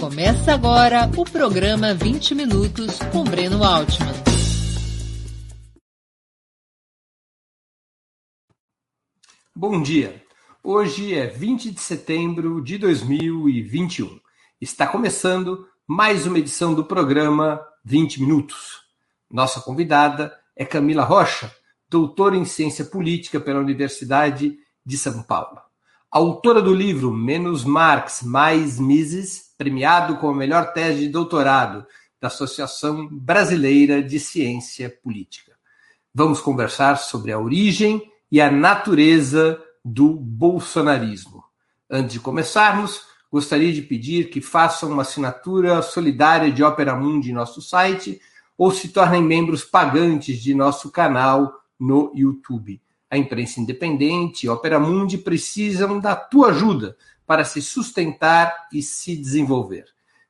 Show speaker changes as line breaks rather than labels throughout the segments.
Começa agora o programa 20 Minutos com Breno Altman.
Bom dia. Hoje é 20 de setembro de 2021. Está começando mais uma edição do programa 20 Minutos. Nossa convidada é Camila Rocha, doutora em Ciência Política pela Universidade de São Paulo. Autora do livro Menos Marx, Mais Mises, premiado com a melhor tese de doutorado da Associação Brasileira de Ciência Política. Vamos conversar sobre a origem e a natureza do bolsonarismo. Antes de começarmos, gostaria de pedir que façam uma assinatura solidária de Opera Mundi em nosso site ou se tornem membros pagantes de nosso canal no YouTube. A imprensa independente e Opera Mundi precisam da tua ajuda para se sustentar e se desenvolver.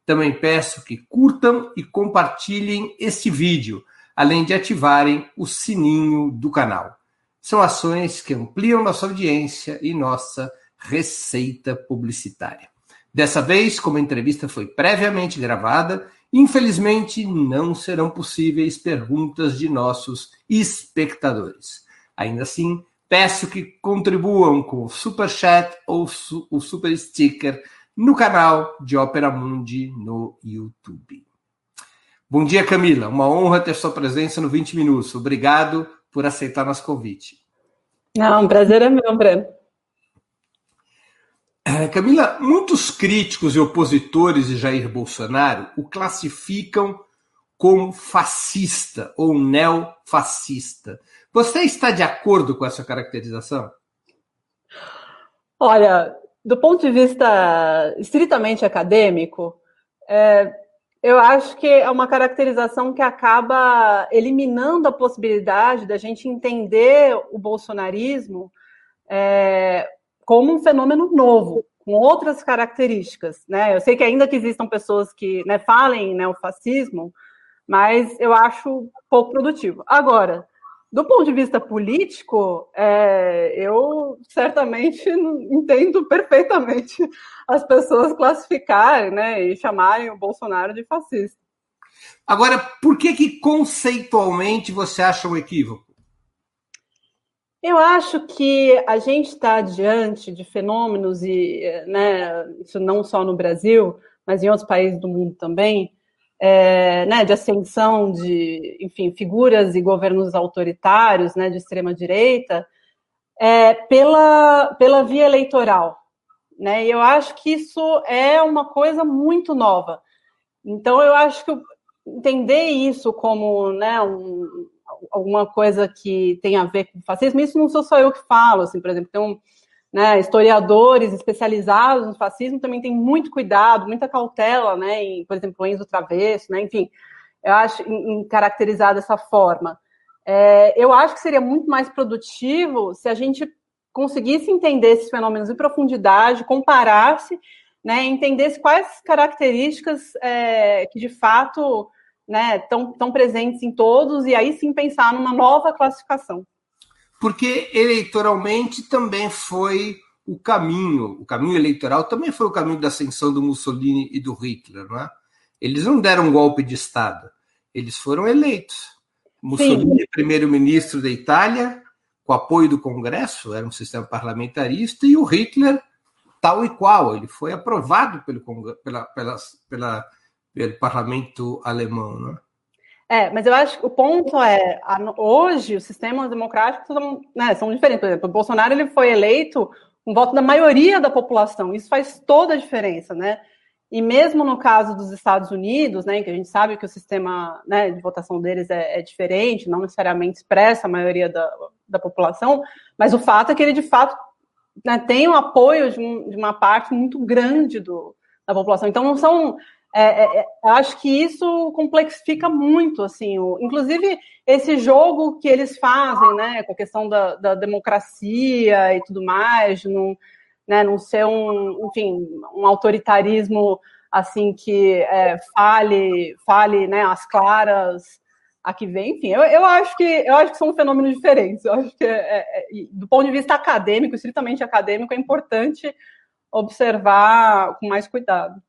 Também peço que curtam e compartilhem este vídeo, além de ativarem o sininho do canal. São ações que ampliam nossa audiência e nossa receita publicitária. Dessa vez, como a entrevista foi previamente gravada, infelizmente não serão possíveis perguntas de nossos espectadores. Ainda assim, peço que contribuam com o Super Chat ou o Super Sticker no canal de Opera Mundi no YouTube. Bom dia, Camila. Uma honra ter sua presença no 20 Minutos. Obrigado por aceitar nosso convite.
Não, um prazer é meu, Breno.
É, Camila, muitos críticos e opositores de Jair Bolsonaro o classificam como fascista ou neofascista. Você está de acordo com essa caracterização?
Olha, do ponto de vista estritamente acadêmico, é, eu acho que é uma caracterização que acaba eliminando a possibilidade da gente entender o bolsonarismo é, como um fenômeno novo, com outras características. Né? Eu sei que ainda que existam pessoas que né, falem né, o fascismo, mas eu acho pouco produtivo. Agora, do ponto de vista político, é, eu certamente entendo perfeitamente as pessoas classificarem né, e chamarem o Bolsonaro de fascista.
Agora, por que, que conceitualmente você acha um equívoco?
Eu acho que a gente está diante de fenômenos, e né, isso não só no Brasil, mas em outros países do mundo também, é, né, de ascensão de, enfim, figuras e governos autoritários, né, de extrema direita, é, pela, pela via eleitoral, né? E eu acho que isso é uma coisa muito nova. Então eu acho que entender isso como, né, um, alguma coisa que tem a ver com fascismo, isso não sou só eu que falo, assim, por exemplo, tem um né, historiadores especializados no fascismo também têm muito cuidado, muita cautela, né, em, por exemplo, Enzo Travesso, né, enfim, eu acho em, em caracterizar dessa forma. É, eu acho que seria muito mais produtivo se a gente conseguisse entender esses fenômenos em profundidade, comparasse, né, entendesse quais características é, que de fato estão né, presentes em todos e aí sim pensar numa nova classificação
porque eleitoralmente também foi o caminho, o caminho eleitoral também foi o caminho da ascensão do Mussolini e do Hitler, não é? Eles não deram um golpe de Estado, eles foram eleitos. Mussolini, primeiro-ministro da Itália, com apoio do Congresso, era um sistema parlamentarista, e o Hitler, tal e qual, ele foi aprovado pelo, pela, pela, pela, pelo parlamento alemão. Não é?
Mas eu acho que o ponto é, hoje os sistemas democráticos são, né, são diferentes. Por exemplo, o Bolsonaro ele foi eleito com voto da maioria da população. Isso faz toda a diferença, né? E mesmo no caso dos Estados Unidos, né, em que a gente sabe que o sistema né, de votação deles é, é, diferente, não necessariamente expressa a maioria da, da população, mas o fato é que ele de fato né, tem o apoio de, um, de uma parte muito grande do, da população. Então não são é, é, é acho que isso complexifica muito, assim, o, inclusive esse jogo que eles fazem, né, com a questão da, da democracia e tudo mais, não, né, não ser um, enfim, um autoritarismo assim que é, fale, fale, né, as claras a que vem, enfim, eu, eu acho que eu acho que são fenômenos diferentes. Eu acho que é, é, do ponto de vista acadêmico, estritamente acadêmico, é importante observar com mais cuidado.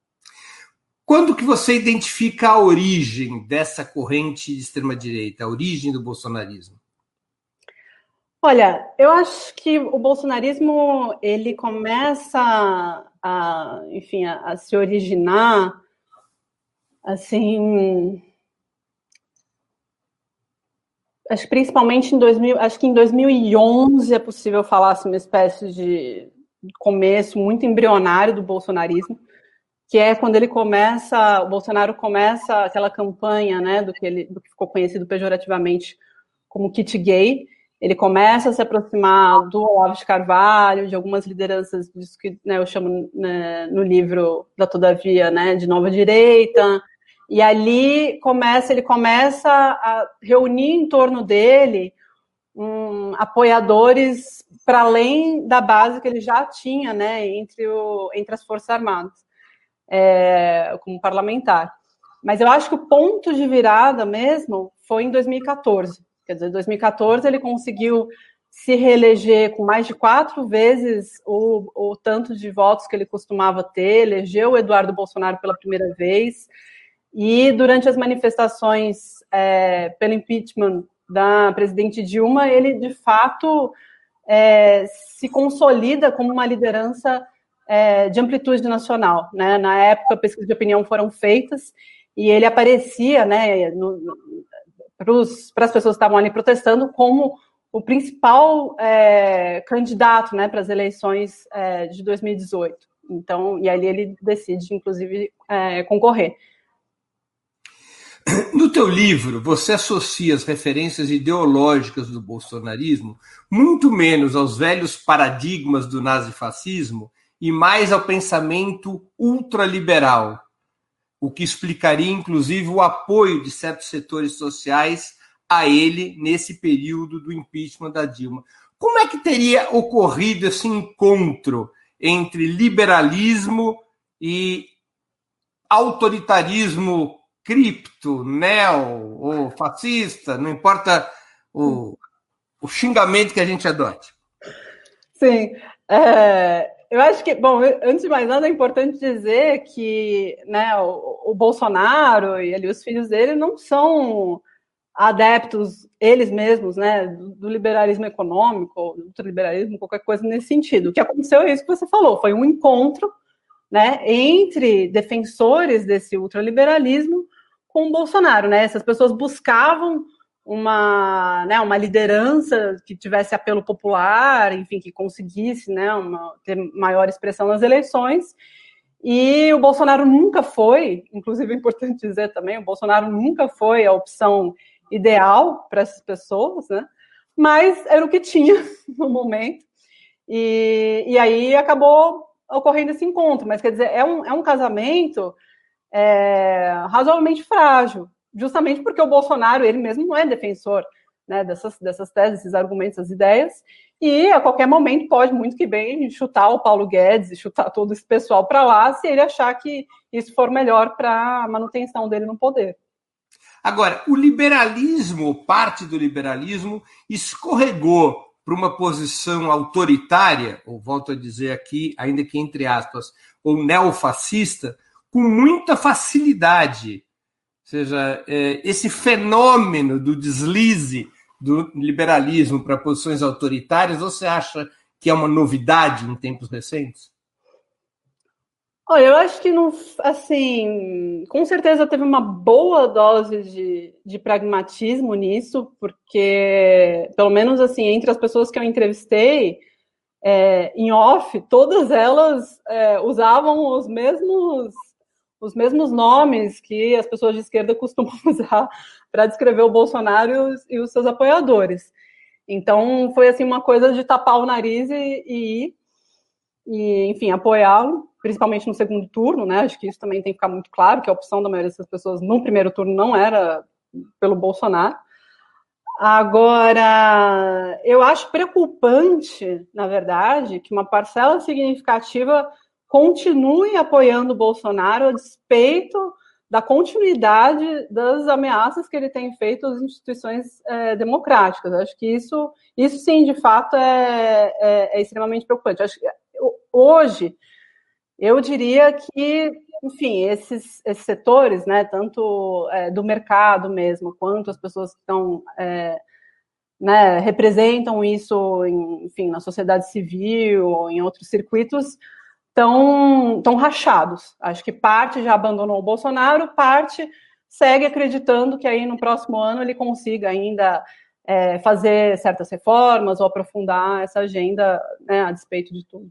Quando que você identifica a origem dessa corrente de extrema-direita, a origem do bolsonarismo?
Olha, eu acho que o bolsonarismo ele começa a, enfim, a, a se originar assim, acho principalmente em 2000, acho que em 2011 é possível falar assim, uma espécie de começo muito embrionário do bolsonarismo, que é quando ele começa, o Bolsonaro começa aquela campanha, né, do que ele, do que ficou conhecido pejorativamente como kit gay, ele começa a se aproximar do Olavo de Carvalho, de algumas lideranças disso que né, eu chamo né, no livro da Todavia, né, de nova direita, e ali começa, ele começa a reunir em torno dele um, apoiadores para além da base que ele já tinha, né, entre, o, entre as Forças Armadas, é, como parlamentar. Mas eu acho que o ponto de virada mesmo foi em 2014 Quer dizer, em 2014 ele conseguiu se reeleger com mais de quatro vezes o, o tanto de votos que ele costumava ter, elegeu o Eduardo Bolsonaro pela primeira vez, e durante as manifestações é, pelo impeachment da presidente Dilma, ele de fato é, se consolida como uma liderança é, de amplitude nacional. Né? Na época, pesquisas de opinião foram feitas e ele aparecia né, para as pessoas que estavam ali protestando como o principal é, candidato né, para as eleições é, de 2018. Então, e ali ele decide, inclusive, é, concorrer.
No teu livro, você associa as referências ideológicas do bolsonarismo muito menos aos velhos paradigmas do nazifascismo e mais ao pensamento ultraliberal, o que explicaria, inclusive, o apoio de certos setores sociais a ele nesse período do impeachment da Dilma. Como é que teria ocorrido esse encontro entre liberalismo e autoritarismo cripto, neo ou fascista, não importa o, o xingamento que a gente adote?
Sim. É, eu acho que, bom, antes de mais nada, é importante dizer que né, o, o Bolsonaro e ali, os filhos dele não são adeptos, eles mesmos, né, do liberalismo econômico, do ultraliberalismo, qualquer coisa nesse sentido. O que aconteceu é isso que você falou, foi um encontro né, entre defensores desse ultraliberalismo com o Bolsonaro. Né? Essas pessoas buscavam uma, né, uma liderança que tivesse apelo popular, enfim, que conseguisse né, uma, ter maior expressão nas eleições. E o Bolsonaro nunca foi, inclusive é importante dizer também, o Bolsonaro nunca foi a opção ideal para essas pessoas, né? Mas era o que tinha no momento. E, e aí acabou ocorrendo esse encontro. Mas quer dizer, é um, é um casamento é, razoavelmente frágil, justamente porque o Bolsonaro, ele mesmo não é defensor né, dessas, dessas teses, desses argumentos, essas ideias, e a qualquer momento pode muito que bem chutar o Paulo Guedes, chutar todo esse pessoal para lá, se ele achar que isso for melhor para a manutenção dele no poder.
Agora, o liberalismo, parte do liberalismo, escorregou para uma posição autoritária, ou volto a dizer aqui, ainda que entre aspas, ou neofascista, com muita facilidade seja, é, esse fenômeno do deslize do liberalismo para posições autoritárias, você acha que é uma novidade em tempos recentes?
Olha, eu acho que não, assim, com certeza teve uma boa dose de, de pragmatismo nisso, porque, pelo menos assim, entre as pessoas que eu entrevistei, é, em off, todas elas é, usavam os mesmos os mesmos nomes que as pessoas de esquerda costumam usar para descrever o Bolsonaro e os, seus apoiadores. Então, foi assim uma coisa de tapar o nariz e, e, e enfim, apoiá-lo, principalmente no segundo turno, né? Acho que isso também tem que ficar muito claro, que a opção da maioria dessas pessoas no primeiro turno não era pelo Bolsonaro. Agora, eu acho preocupante, na verdade, que uma parcela significativa continue apoiando o Bolsonaro a despeito da continuidade das ameaças que ele tem feito às instituições é, democráticas. Acho que isso, isso sim, de fato, é, é, é extremamente preocupante. Acho que hoje, Eu diria que, enfim, esses, esses setores, né, tanto é, do mercado mesmo, quanto as pessoas que estão, é, né, representam isso, em, enfim, na sociedade civil ou em outros circuitos, estão tão rachados. Acho que parte já abandonou o Bolsonaro, parte segue acreditando que aí no próximo ano ele consiga ainda é, fazer certas reformas ou aprofundar essa agenda né, a despeito de tudo.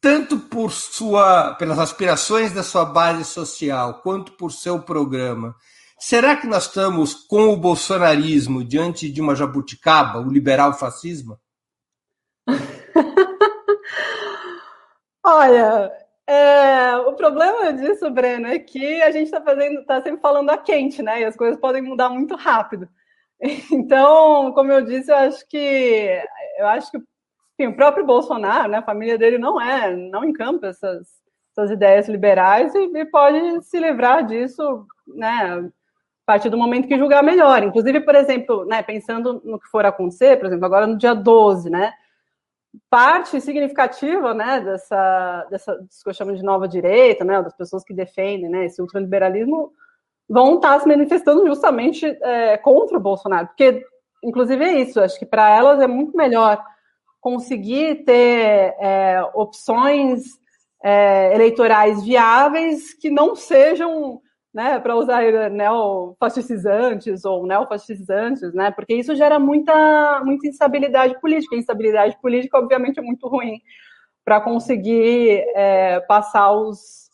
Tanto por sua, pelas aspirações da sua base social, quanto por seu programa, será que nós estamos com o bolsonarismo diante de uma jabuticaba, o liberal fascismo?
Olha, é, o problema disso, Breno, é que a gente está fazendo, está sempre falando a quente, né? E as coisas podem mudar muito rápido. Então, como eu disse, eu acho que eu acho que o próprio Bolsonaro, né, a família dele não é, não encampa essas, essas ideias liberais e, e pode se livrar disso, né, a partir do momento que julgar melhor. Inclusive, por exemplo, né, pensando no que for acontecer, por exemplo, agora no dia 12, né, parte significativa, né, dessa, dessa, que eu chamo de nova direita, né, das pessoas que defendem, né, esse ultraliberalismo, vão estar se manifestando justamente é, contra o Bolsonaro, porque, inclusive, é isso, acho que para elas é muito melhor conseguir ter é, opções é, eleitorais viáveis que não sejam, né, para usar neofascizantes ou neofascizantes, né, porque isso gera muita, muita instabilidade política. A instabilidade política, obviamente, é muito ruim para conseguir é, passar os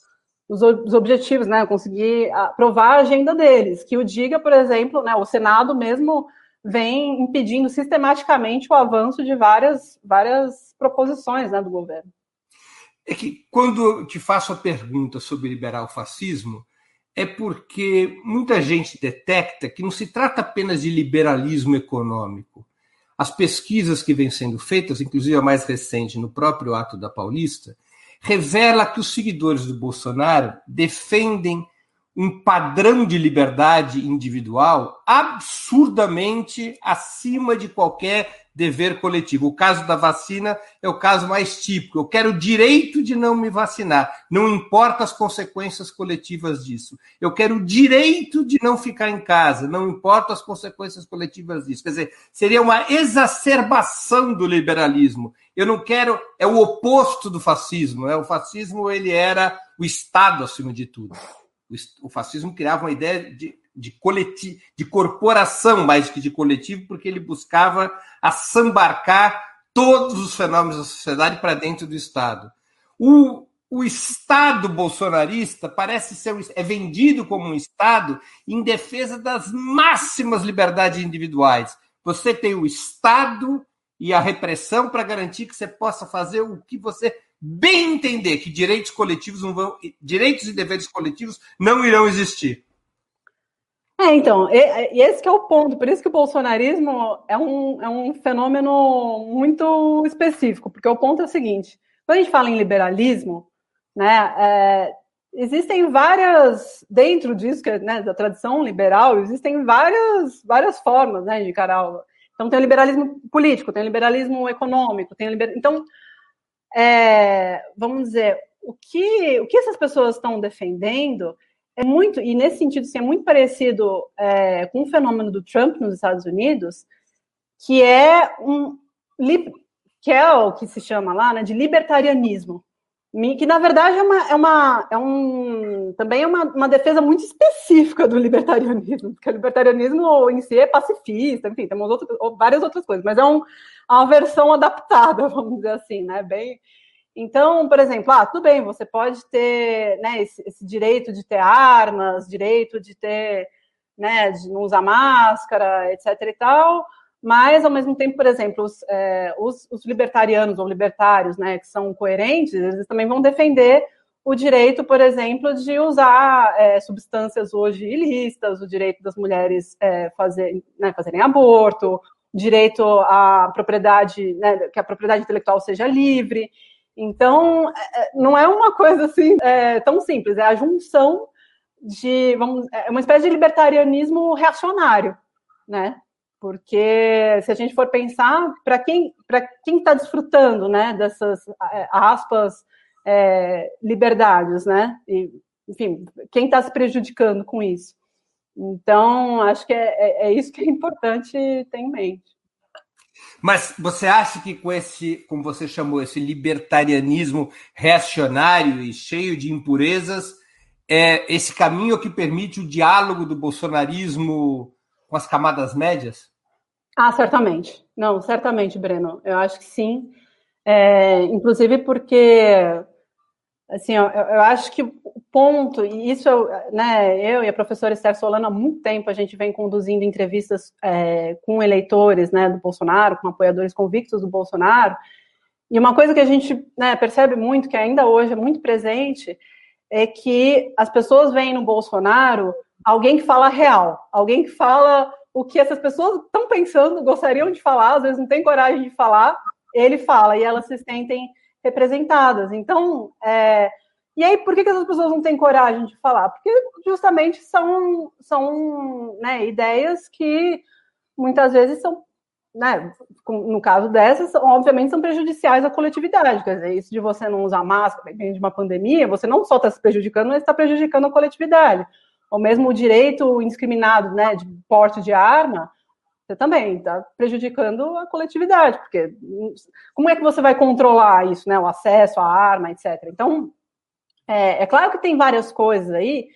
os, os objetivos, né? Conseguir aprovar a agenda deles. Que o diga, por exemplo, né? O Senado mesmo vem impedindo sistematicamente o avanço de várias, várias proposições né, do governo.
É que quando eu te faço a pergunta sobre liberal fascismo, é porque muita gente detecta que não se trata apenas de liberalismo econômico. As pesquisas que vêm sendo feitas, inclusive a mais recente no próprio ato da Paulista, revela que os seguidores do Bolsonaro defendem um padrão de liberdade individual absurdamente acima de qualquer dever coletivo. O caso da vacina é o caso mais típico. Eu quero o direito de não me vacinar, não importa as consequências coletivas disso. Eu quero o direito de não ficar em casa, não importa as consequências coletivas disso. Quer dizer, seria uma exacerbação do liberalismo. Eu não quero, é o oposto do fascismo. Né? O fascismo ele era o Estado acima de tudo o fascismo criava uma ideia de, de, coletivo, de corporação mais que de coletivo, porque ele buscava assambarcar todos os fenômenos da sociedade para dentro do Estado. O, o Estado bolsonarista parece ser é vendido como um Estado em defesa das máximas liberdades individuais. Você tem o Estado e a repressão para garantir que você possa fazer o que você bem entender que direitos coletivos não vão, direitos e deveres coletivos não irão existir.
É, então, e, esse é o ponto. Por isso que o bolsonarismo é um, é um fenômeno muito específico, porque o ponto é o seguinte: quando a gente fala em liberalismo, né, é, existem várias, dentro disso, que é, né, da tradição liberal, existem várias, várias formas né, de encarar. Então, tem o liberalismo político, tem o liberalismo econômico, tem o liber... Então, é, vamos dizer, o que, o que essas pessoas estão defendendo é muito, e nesse sentido, sim, é muito parecido é, com o fenômeno do Trump nos Estados Unidos, que é um que é o que se chama lá, né, de libertarianismo, que na verdade é uma, é uma é um também é uma, uma defesa muito específica do libertarianismo, porque o libertarianismo em si é pacifista, enfim, temos outro, várias outras coisas, mas é um, uma versão adaptada, vamos dizer assim, né? Bem, então, por exemplo, ah, tudo bem, você pode ter né, esse, esse, direito de ter armas, direito de ter, né, de não usar máscara, etc. e tal, mas ao mesmo tempo, por exemplo, os, é, os, os libertarianos ou libertários, né, que são coerentes, eles também vão defender o direito, por exemplo, de usar é, substâncias hoje ilícitas, o direito das mulheres é, fazer, né, fazerem aborto, direito à propriedade, né, que a propriedade intelectual seja livre. Então, é, é, não é uma coisa assim é, tão simples, é a junção de, vamos, é uma espécie de libertarianismo reacionário, né? Porque se a gente for pensar, para quem para quem está desfrutando, né, dessas aspas é, liberdades, né? E, enfim, quem está se prejudicando com isso? Então, acho que é, é, é, isso que é importante ter em mente.
Mas você acha que com esse, como você chamou, esse libertarianismo reacionário e cheio de impurezas, é esse caminho que permite o diálogo do bolsonarismo com as camadas médias?
Ah, certamente. Não, certamente, Breno. Eu acho que sim. É, inclusive porque assim, eu, eu, acho que o ponto, e isso, né, eu e a professora Esther Solano, há muito tempo a gente vem conduzindo entrevistas é, com eleitores, né, do Bolsonaro, com apoiadores convictos do Bolsonaro, e uma coisa que a gente né, percebe muito, que ainda hoje é muito presente, é que as pessoas veem no Bolsonaro alguém que fala real, alguém que fala o que essas pessoas estão pensando, gostariam de falar, às vezes não tem coragem de falar, ele fala, e elas se sentem representadas. Então, é... e aí, por que, que essas pessoas não têm coragem de falar? Porque justamente são, são né, ideias que muitas vezes são, né, no caso dessas, obviamente são prejudiciais à coletividade. Quer dizer, isso de você não usar máscara dentro de uma pandemia, você não só está se prejudicando, mas está prejudicando a coletividade. Ou mesmo o direito indiscriminado né, de porte de arma, você também está prejudicando a coletividade, porque como é que você vai controlar isso, né? O acesso à arma, etc. Então, é, é claro que tem várias coisas aí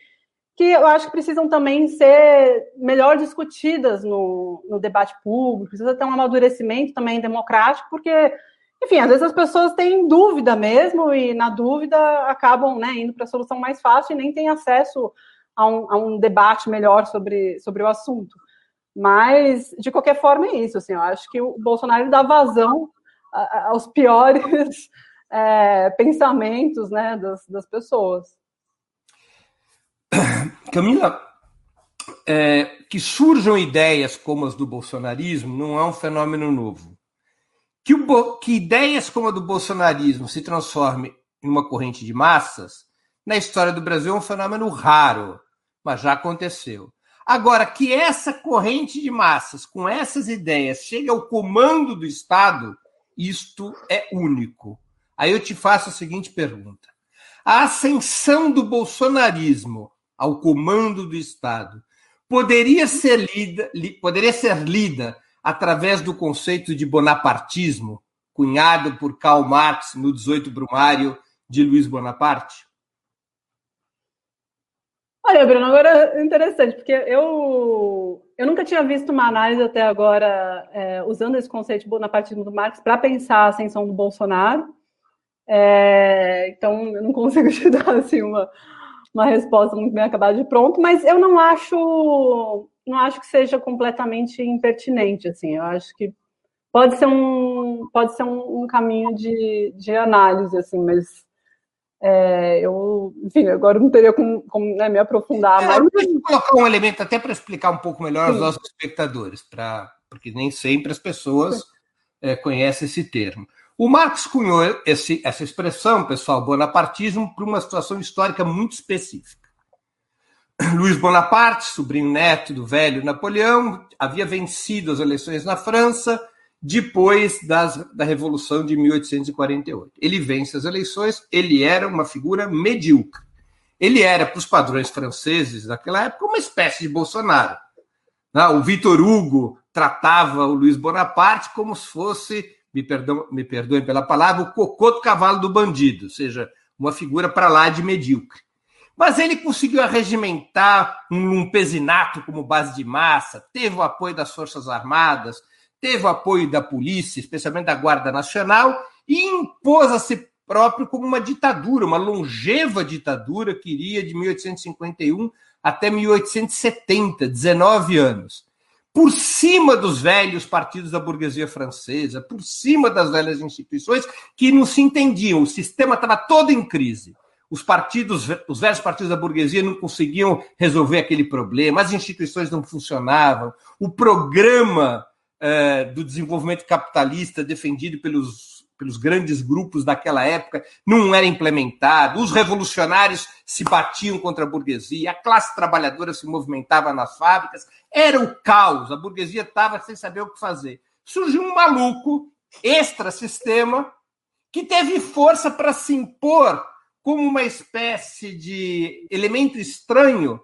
que eu acho que precisam também ser melhor discutidas no, no debate público, precisa ter um amadurecimento também democrático, porque, enfim, às vezes as pessoas têm dúvida mesmo, e na dúvida acabam né, indo para a solução mais fácil e nem têm acesso a um, a um debate melhor sobre, sobre o assunto. Mas, de qualquer forma, é isso. Assim, eu acho que o Bolsonaro dá vazão aos piores é, pensamentos né, das, das pessoas.
Camila, é, que surjam ideias como as do bolsonarismo não é um fenômeno novo. Que, o, que ideias como a do bolsonarismo se transformem em uma corrente de massas, na história do Brasil é um fenômeno raro, mas já aconteceu. Agora, que essa corrente de massas, com essas ideias, chegue ao comando do Estado, isto é único. Aí eu te faço a seguinte pergunta: a ascensão do bolsonarismo ao comando do Estado poderia ser lida, li, poderia ser lida através do conceito de bonapartismo, cunhado por Karl Marx no 18 Brumário de Luiz Bonaparte?
Olha, Bruno, agora é interessante, porque eu, eu nunca tinha visto uma análise até agora é, usando esse conceito de bonapartismo do Marx para pensar a ascensão do Bolsonaro. É, então, eu não consigo te dar assim, uma, uma resposta muito bem acabada de pronto, mas eu não acho não acho que seja completamente impertinente. Assim, eu acho que pode ser um, pode ser um, um caminho de, de análise, assim, mas é, eu, enfim, agora não teria como, como né, me aprofundar é, mais.
Eu colocar um elemento até para explicar um pouco melhor aos nossos espectadores, pra, porque nem sempre as pessoas é, conhecem esse termo. O Marx cunhou esse, essa expressão, pessoal, bonapartismo, para uma situação histórica muito específica. Luiz Bonaparte, sobrinho neto do velho Napoleão, havia vencido as eleições na França depois das, da Revolução de 1848. Ele vence as eleições, ele era uma figura medíocre. Ele era, para os padrões franceses daquela época, uma espécie de Bolsonaro. Né? O Vitor Hugo tratava o Luiz Bonaparte como se fosse, me, perdão, me perdoem pela palavra, o cocô do cavalo do bandido, ou seja, uma figura para lá de medíocre. Mas ele conseguiu arregimentar um lumpesinato como base de massa, teve o apoio das Forças Armadas, teve o apoio da polícia, especialmente da Guarda Nacional, e impôs a si próprio como uma ditadura, uma longeva ditadura que iria de 1851 até 1870, 19 anos. Por cima dos velhos partidos da burguesia francesa, por cima das velhas instituições que não se entendiam, o sistema estava todo em crise. Os partidos, os velhos partidos da burguesia não conseguiam resolver aquele problema, as instituições não funcionavam, o programa é, do desenvolvimento capitalista defendido pelos, pelos grandes grupos daquela época não era implementado, os revolucionários se batiam contra a burguesia, a classe trabalhadora se movimentava nas fábricas, era o caos, a burguesia estava sem saber o que fazer. Surgiu um maluco, extra-sistema, que teve força para se impor como uma espécie de elemento estranho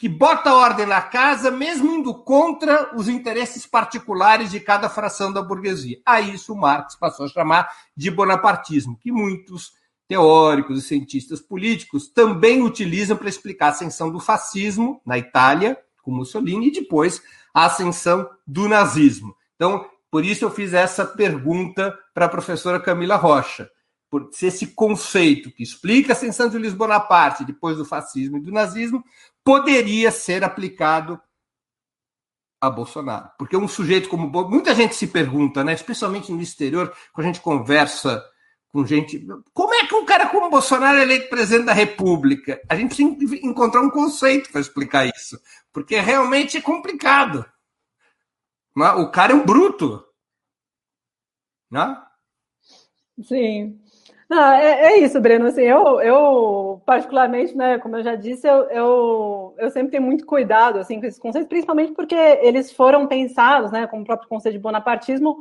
que bota ordem na casa, mesmo indo contra os interesses particulares de cada fração da burguesia. A isso Marx passou a chamar de bonapartismo, que muitos teóricos e cientistas políticos também utilizam para explicar a ascensão do fascismo na Itália, com Mussolini, e depois a ascensão do nazismo. Então, por isso eu fiz essa pergunta para a professora Camila Rocha. Por se esse conceito que explica a ascensão de Luiz Bonaparte depois do fascismo e do nazismo poderia ser aplicado a Bolsonaro. Porque um sujeito como muita gente se pergunta, né, especialmente no exterior, quando a gente conversa com gente, como é que um cara como Bolsonaro é eleito presidente da República? A gente precisa encontrar um conceito para explicar isso, porque realmente é complicado. O cara é um bruto. Né?
Sim. Não, é, é, isso, Breno. Assim, eu, eu, particularmente, né, como eu já disse, eu, eu, eu sempre tenho muito cuidado assim, com esses conceitos, principalmente porque eles foram pensados, né, como o próprio conceito de bonapartismo,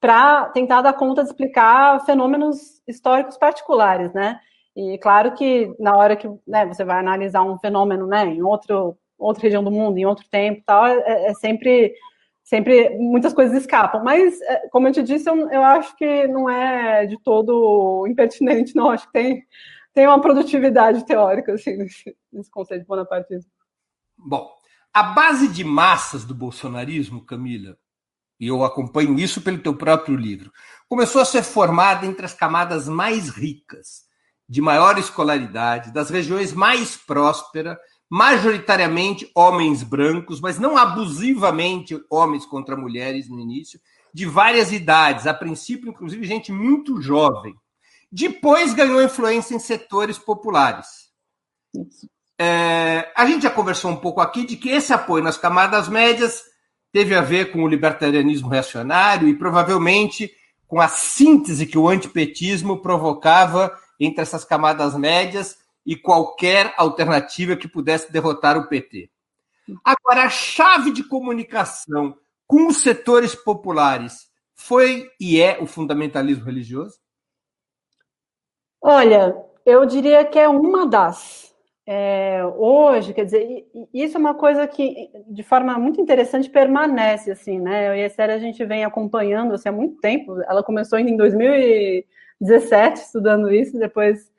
para tentar dar conta de explicar fenômenos históricos particulares, né? E claro que na hora que né, você vai analisar um fenômeno né, em outro, outra região do mundo, em outro tempo, tal, é, é sempre sempre muitas coisas escapam. Mas, é, como eu te disse, eu, eu acho que não é de todo impertinente, não. Acho que tem, tem uma produtividade teórica assim, nesse, nesse conceito de bonapartismo.
Bom, a base de massas do bolsonarismo, Camila, e eu acompanho isso pelo teu próprio livro, começou a ser formada entre as camadas mais ricas, de maior escolaridade, das regiões mais prósperas majoritariamente homens brancos, mas não abusivamente homens contra mulheres no início, de várias idades, a princípio, inclusive, gente muito jovem. Depois ganhou influência em setores populares. É, a gente já conversou um pouco aqui de que esse apoio nas camadas médias teve a ver com o libertarianismo reacionário e provavelmente com a síntese que o antipetismo provocava entre essas camadas médias e qualquer alternativa que pudesse derrotar o PT. Agora, a chave de comunicação com os setores populares foi e é o fundamentalismo religioso?
Olha, eu diria que é uma das. É, hoje, quer dizer, isso é uma coisa que, de forma muito interessante, permanece, assim, né? E a Série a gente vem acompanhando assim, há muito tempo. Ela começou ainda em 2017, estudando isso, depois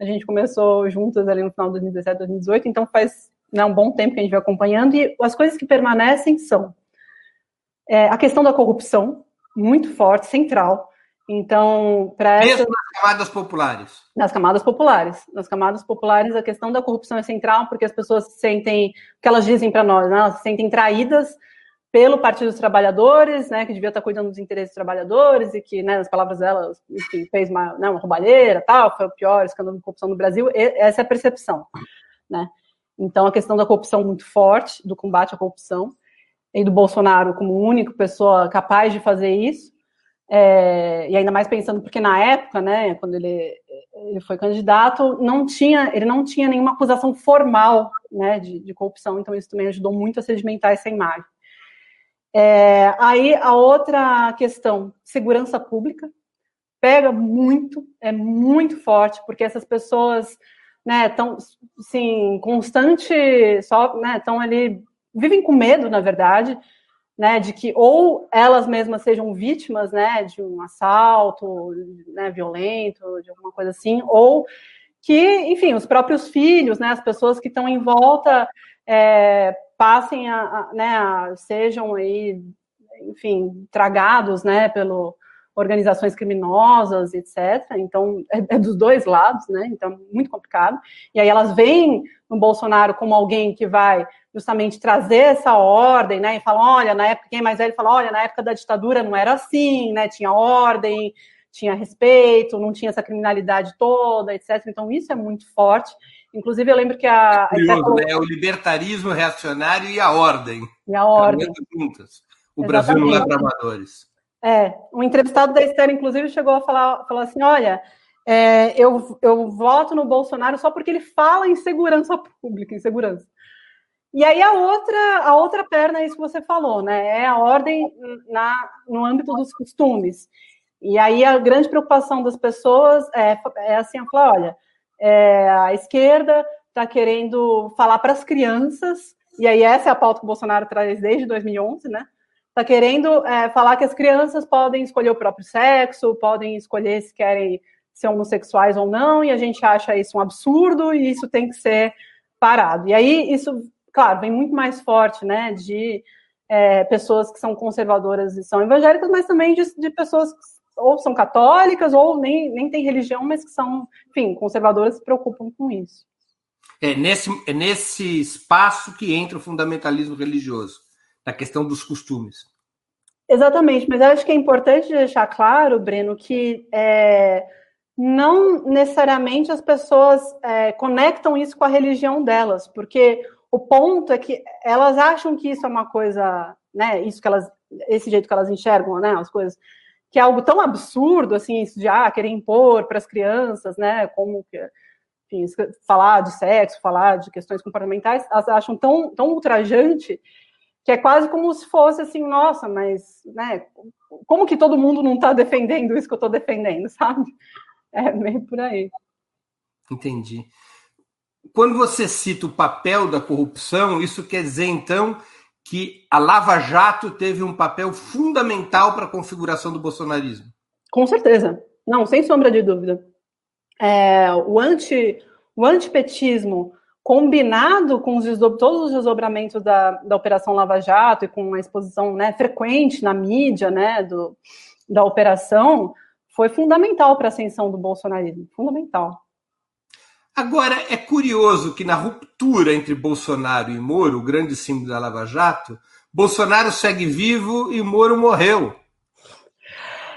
a gente começou juntas ali no final de 2017, 2018, então faz né, um bom tempo que a gente vem acompanhando, e as coisas que permanecem são é, a questão da corrupção, muito forte, central. Então, para
essa... Mesmo nas camadas populares.
Nas camadas populares. Nas camadas populares, a questão da corrupção é central, porque as pessoas se sentem, o que elas dizem para nós, né, elas se sentem traídas pelo Partido dos Trabalhadores, né, que devia estar cuidando dos interesses dos trabalhadores e que, né, nas palavras dela, enfim, fez uma, né, uma roubalheira, tal, foi o pior escândalo de corrupção no Brasil. essa é a percepção, né? Então, a questão da corrupção muito forte, do combate à corrupção, e do Bolsonaro como única pessoa capaz de fazer isso, é, e ainda mais pensando porque na época, né, quando ele, ele foi candidato, não tinha, ele não tinha nenhuma acusação formal, né, de, de corrupção, então isso também ajudou muito a sedimentar essa imagem. É, aí a outra questão, segurança pública, pega muito, é muito forte, porque essas pessoas, né, estão, assim, constante, só, né, estão ali, vivem com medo, na verdade, né, de que ou elas mesmas sejam vítimas, né, de um assalto, né, violento, de alguma coisa assim, ou que, enfim, os próprios filhos, né, as pessoas que estão em volta é, passem a, a, né, a, sejam aí, enfim, tragados, né, pelo organizações criminosas, etc. Então, é, é, dos dois lados, né? Então, muito complicado. E aí elas veem no Bolsonaro como alguém que vai justamente trazer essa ordem, né? E falam, olha, na época, quem é mais velho fala, olha, na época da ditadura não era assim, né? Tinha ordem, tinha respeito, não tinha essa criminalidade toda, etc. Então, isso é muito forte. Inclusive, eu lembro que a.
É curioso, falou... né? O libertarismo reacionário e a ordem.
E a ordem.
Juntas. O Exatamente. Brasil não é para amadores.
É, um entrevistado da Esther, inclusive, chegou a falar, falar assim: olha, é, eu, eu voto no Bolsonaro só porque ele fala em segurança pública, em segurança. E aí a outra, a outra perna é isso que você falou, né? É a ordem na, no âmbito dos costumes. E aí a grande preocupação das pessoas é, é assim, falar, olha, é, a esquerda está querendo falar para as crianças, e aí essa é a pauta que o Bolsonaro traz desde 2011, né? Está querendo é, falar que as crianças podem escolher o próprio sexo, podem escolher se querem ser homossexuais ou não, e a gente acha isso um absurdo e isso tem que ser parado. E aí isso, claro, vem muito mais forte, né, de é, pessoas que são conservadoras e são evangélicas, mas também de, de pessoas que ou são católicas ou nem, nem têm religião, mas que são, enfim, conservadoras se preocupam com isso.
É nesse, é nesse espaço que entra o fundamentalismo religioso, na questão dos costumes.
Exatamente, mas eu acho que é importante deixar claro, Breno, que é, não necessariamente as pessoas é, conectam isso com a religião delas, porque o ponto é que elas acham que isso é uma coisa, né, isso que elas, esse jeito que elas enxergam, né, as coisas, que é algo tão absurdo, assim, isso de, ah, querer impor para as crianças, né, como que, enfim, falar de sexo, falar de questões comportamentais, elas acham tão, tão ultrajante que é quase como se fosse assim, nossa, mas, né, como que todo mundo não está defendendo isso que eu estou defendendo, sabe? É meio por aí.
Entendi. Quando você cita o papel da corrupção, isso quer dizer, então, que a Lava Jato teve um papel fundamental para a configuração do bolsonarismo?
Com certeza. Não, sem sombra de dúvida. É, o, anti, o antipetismo combinado com os todos os desdobramentos da, da Operação Lava Jato e com a exposição né, frequente na mídia né, do, da operação, foi fundamental para a ascensão do bolsonarismo. Fundamental.
Agora, é curioso que na ruptura entre Bolsonaro e Moro, o grande símbolo da Lava Jato, Bolsonaro segue vivo e Moro morreu.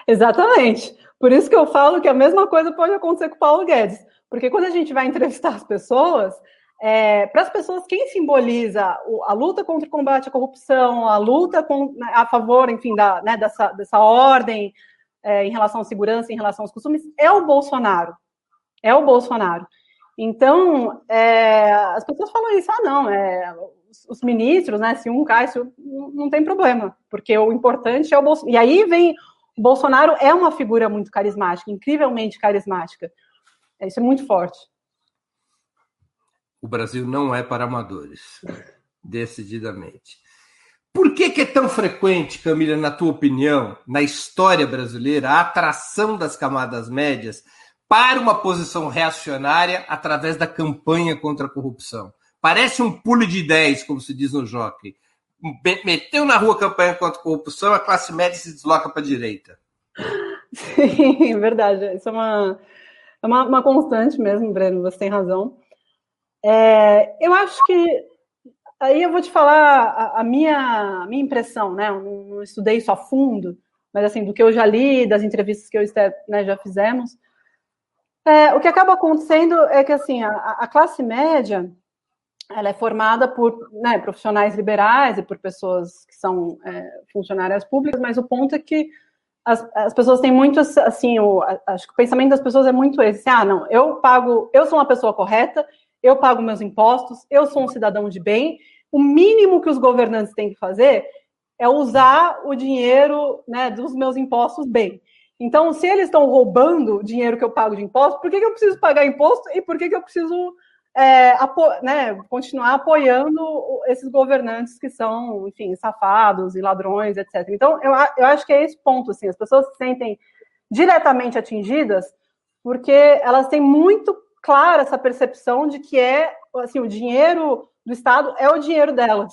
Exatamente. Por isso que eu falo que a mesma coisa pode acontecer com o Paulo Guedes. Porque quando a gente vai entrevistar as pessoas, é, para as pessoas, quem simboliza a luta contra o combate à corrupção, a luta com, né, a favor, enfim, da, né, dessa, dessa ordem é, em relação à segurança, em relação aos costumes, é o Bolsonaro. É o Bolsonaro. Então, é, as pessoas falam isso, ah, não, é, os, os, ministros, né, se um cai, se não, não tem problema, porque o importante é o Bolsonaro. E aí vem, o Bolsonaro é uma figura muito carismática, incrivelmente carismática. É, isso é muito forte.
O Brasil não é para amadores, decididamente. Por que, que, é tão frequente, Camila, na tua opinião, na história brasileira, a atração das camadas médias para uma posição reacionária através da campanha contra a corrupção. Parece um pulo de 10, como se diz no Jockey. Meteu na rua campanha contra a corrupção, a classe média se desloca para a direita.
Sim, verdade. Isso é uma, é uma, uma constante mesmo, Breno, você tem razão. É, eu acho que aí eu vou te falar a, a minha, a minha impressão, né? Eu não, não, estudei isso a fundo, mas assim, do que eu já li, das entrevistas que eu né, já fizemos, é, o que acaba acontecendo é que assim a, a classe média ela é formada por né, profissionais liberais e por pessoas que são é, funcionárias públicas, mas o ponto é que as, as pessoas têm muito assim, o, acho que o pensamento das pessoas é muito esse, assim, ah, não, eu pago, eu sou uma pessoa correta, eu pago meus impostos, eu sou um cidadão de bem, o mínimo que os governantes têm que fazer é usar o dinheiro né, dos meus impostos bem. Então, se eles estão roubando o dinheiro que eu pago de imposto, por que, que eu preciso pagar imposto e por que, que eu preciso é, apo né, continuar apoiando esses governantes que são, enfim, safados e ladrões, etc. Então, eu, eu acho que é esse ponto, assim, as pessoas se sentem diretamente atingidas porque elas têm muito clara essa percepção de que é, assim, o dinheiro do Estado é o dinheiro delas.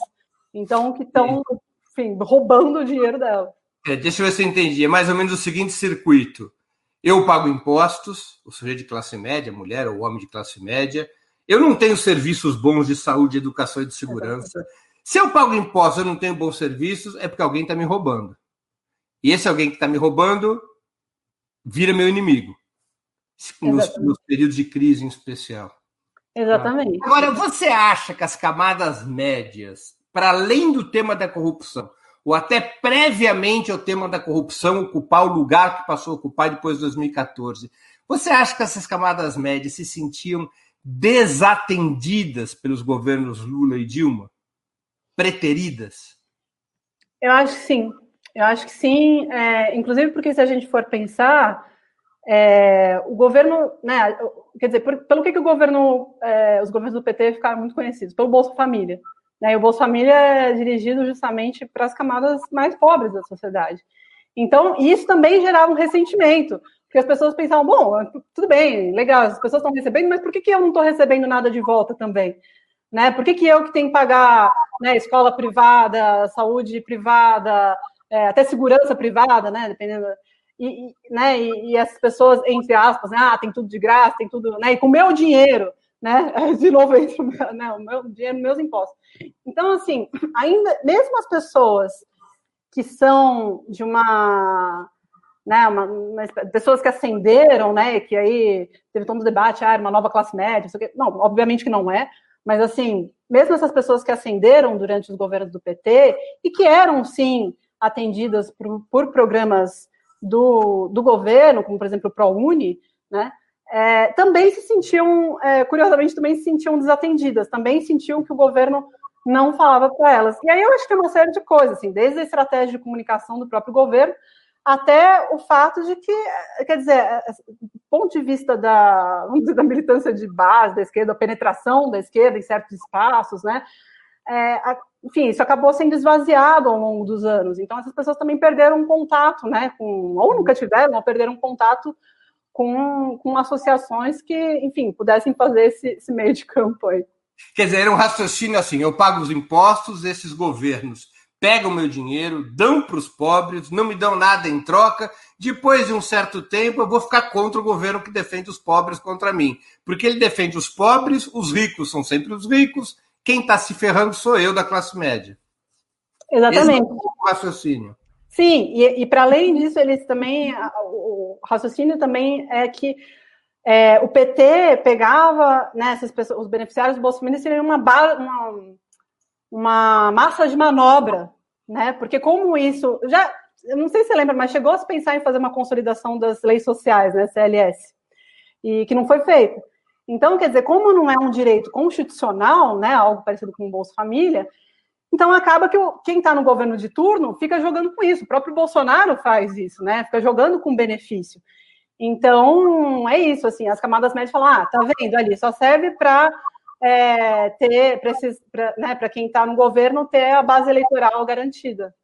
Então, que estão, enfim, roubando o dinheiro delas.
É, deixa eu ver se eu entendi. É mais ou menos o seguinte circuito. Eu pago impostos, o sujeito de classe média, mulher ou homem de classe média. Eu não tenho serviços bons de saúde, educação e de segurança. Se eu pago impostos e não tenho bons serviços, é porque alguém está me roubando. E esse alguém que está me roubando vira meu inimigo. Nos, nos, períodos de crise em especial.
Exatamente.
Agora, você acha que as camadas médias, para além do tema da corrupção, ou até previamente ao tema da corrupção ocupar o lugar que passou a ocupar depois de 2014. Você acha que essas camadas médias se sentiam desatendidas pelos governos Lula e Dilma? Preteridas?
Eu acho que sim. Eu acho que sim, é, inclusive porque se a gente for pensar, é, o governo, né, quer dizer, por, pelo que, que o governo, é, os governos do PT ficaram muito conhecidos? Pelo Bolsa Família. Né, e o Bolsa Família é dirigido justamente para as camadas mais pobres da sociedade. Então, isso também gerava um ressentimento, porque as pessoas pensavam, bom, tudo bem, legal, as pessoas estão recebendo, mas por que, que eu não estou recebendo nada de volta também? Né? Por que, que eu que tenho que pagar né, escola privada, saúde privada, é, até segurança privada, né? Dependendo. E, né, e, e, as pessoas, entre aspas, né, ah, tem tudo de graça, tem tudo, né? E com o meu dinheiro, né? De novo, né, o meu dinheiro, meus impostos. Então, assim, ainda, mesmo as pessoas que são de uma né, uma, uma, pessoas que ascenderam, né, que aí teve todo um debate, ah, uma nova classe média, não, obviamente que não é, mas assim, mesmo essas pessoas que ascenderam durante os governos do PT e que eram, sim, atendidas por, por programas do, do governo, como por exemplo o ProUni, né, é, também se sentiam, é, curiosamente, também se sentiam desatendidas, também sentiam que o governo não falava para elas. E aí eu acho que é uma série de coisas, assim, desde a estratégia de comunicação do próprio governo, até o fato de que, quer dizer, é, é, do ponto de vista da, da militância de base da esquerda, a penetração da esquerda em certos espaços, né? É, enfim, isso acabou sendo esvaziado ao longo dos anos. Então, essas pessoas também perderam contato, né? Com, ou nunca tiveram, ou perderam contato com, com associações que, enfim, pudessem fazer esse, esse meio de campo aí.
Quer dizer, era um raciocínio assim: eu pago os impostos, esses governos pegam meu dinheiro, dão para os pobres, não me dão nada em troca. Depois de um certo tempo, eu vou ficar contra o governo que defende os pobres contra mim. Porque ele defende os pobres, os ricos são sempre os ricos, quem está se ferrando sou eu da classe média.
Exatamente. Esse é
o raciocínio.
Sim, e, e para além disso, eles também. O raciocínio também é que é, o PT pegava né, essas pessoas, os beneficiários do Bolsa Família seriam uma, uma, uma massa de manobra, né? Porque como isso já, eu não sei se você lembra, mas chegou a se pensar em fazer uma consolidação das leis sociais, né, CLS, e que não foi feito. Então, quer dizer, como não é um direito constitucional, né, algo parecido com o Bolsa Família, então acaba que quem está no governo de turno fica jogando com isso. O próprio Bolsonaro faz isso, né? Fica jogando com benefício. Então, é isso, assim, as camadas médias falam, ah, tá vendo ali, só serve para é, ter, para né, quem está no governo, ter a base eleitoral garantida.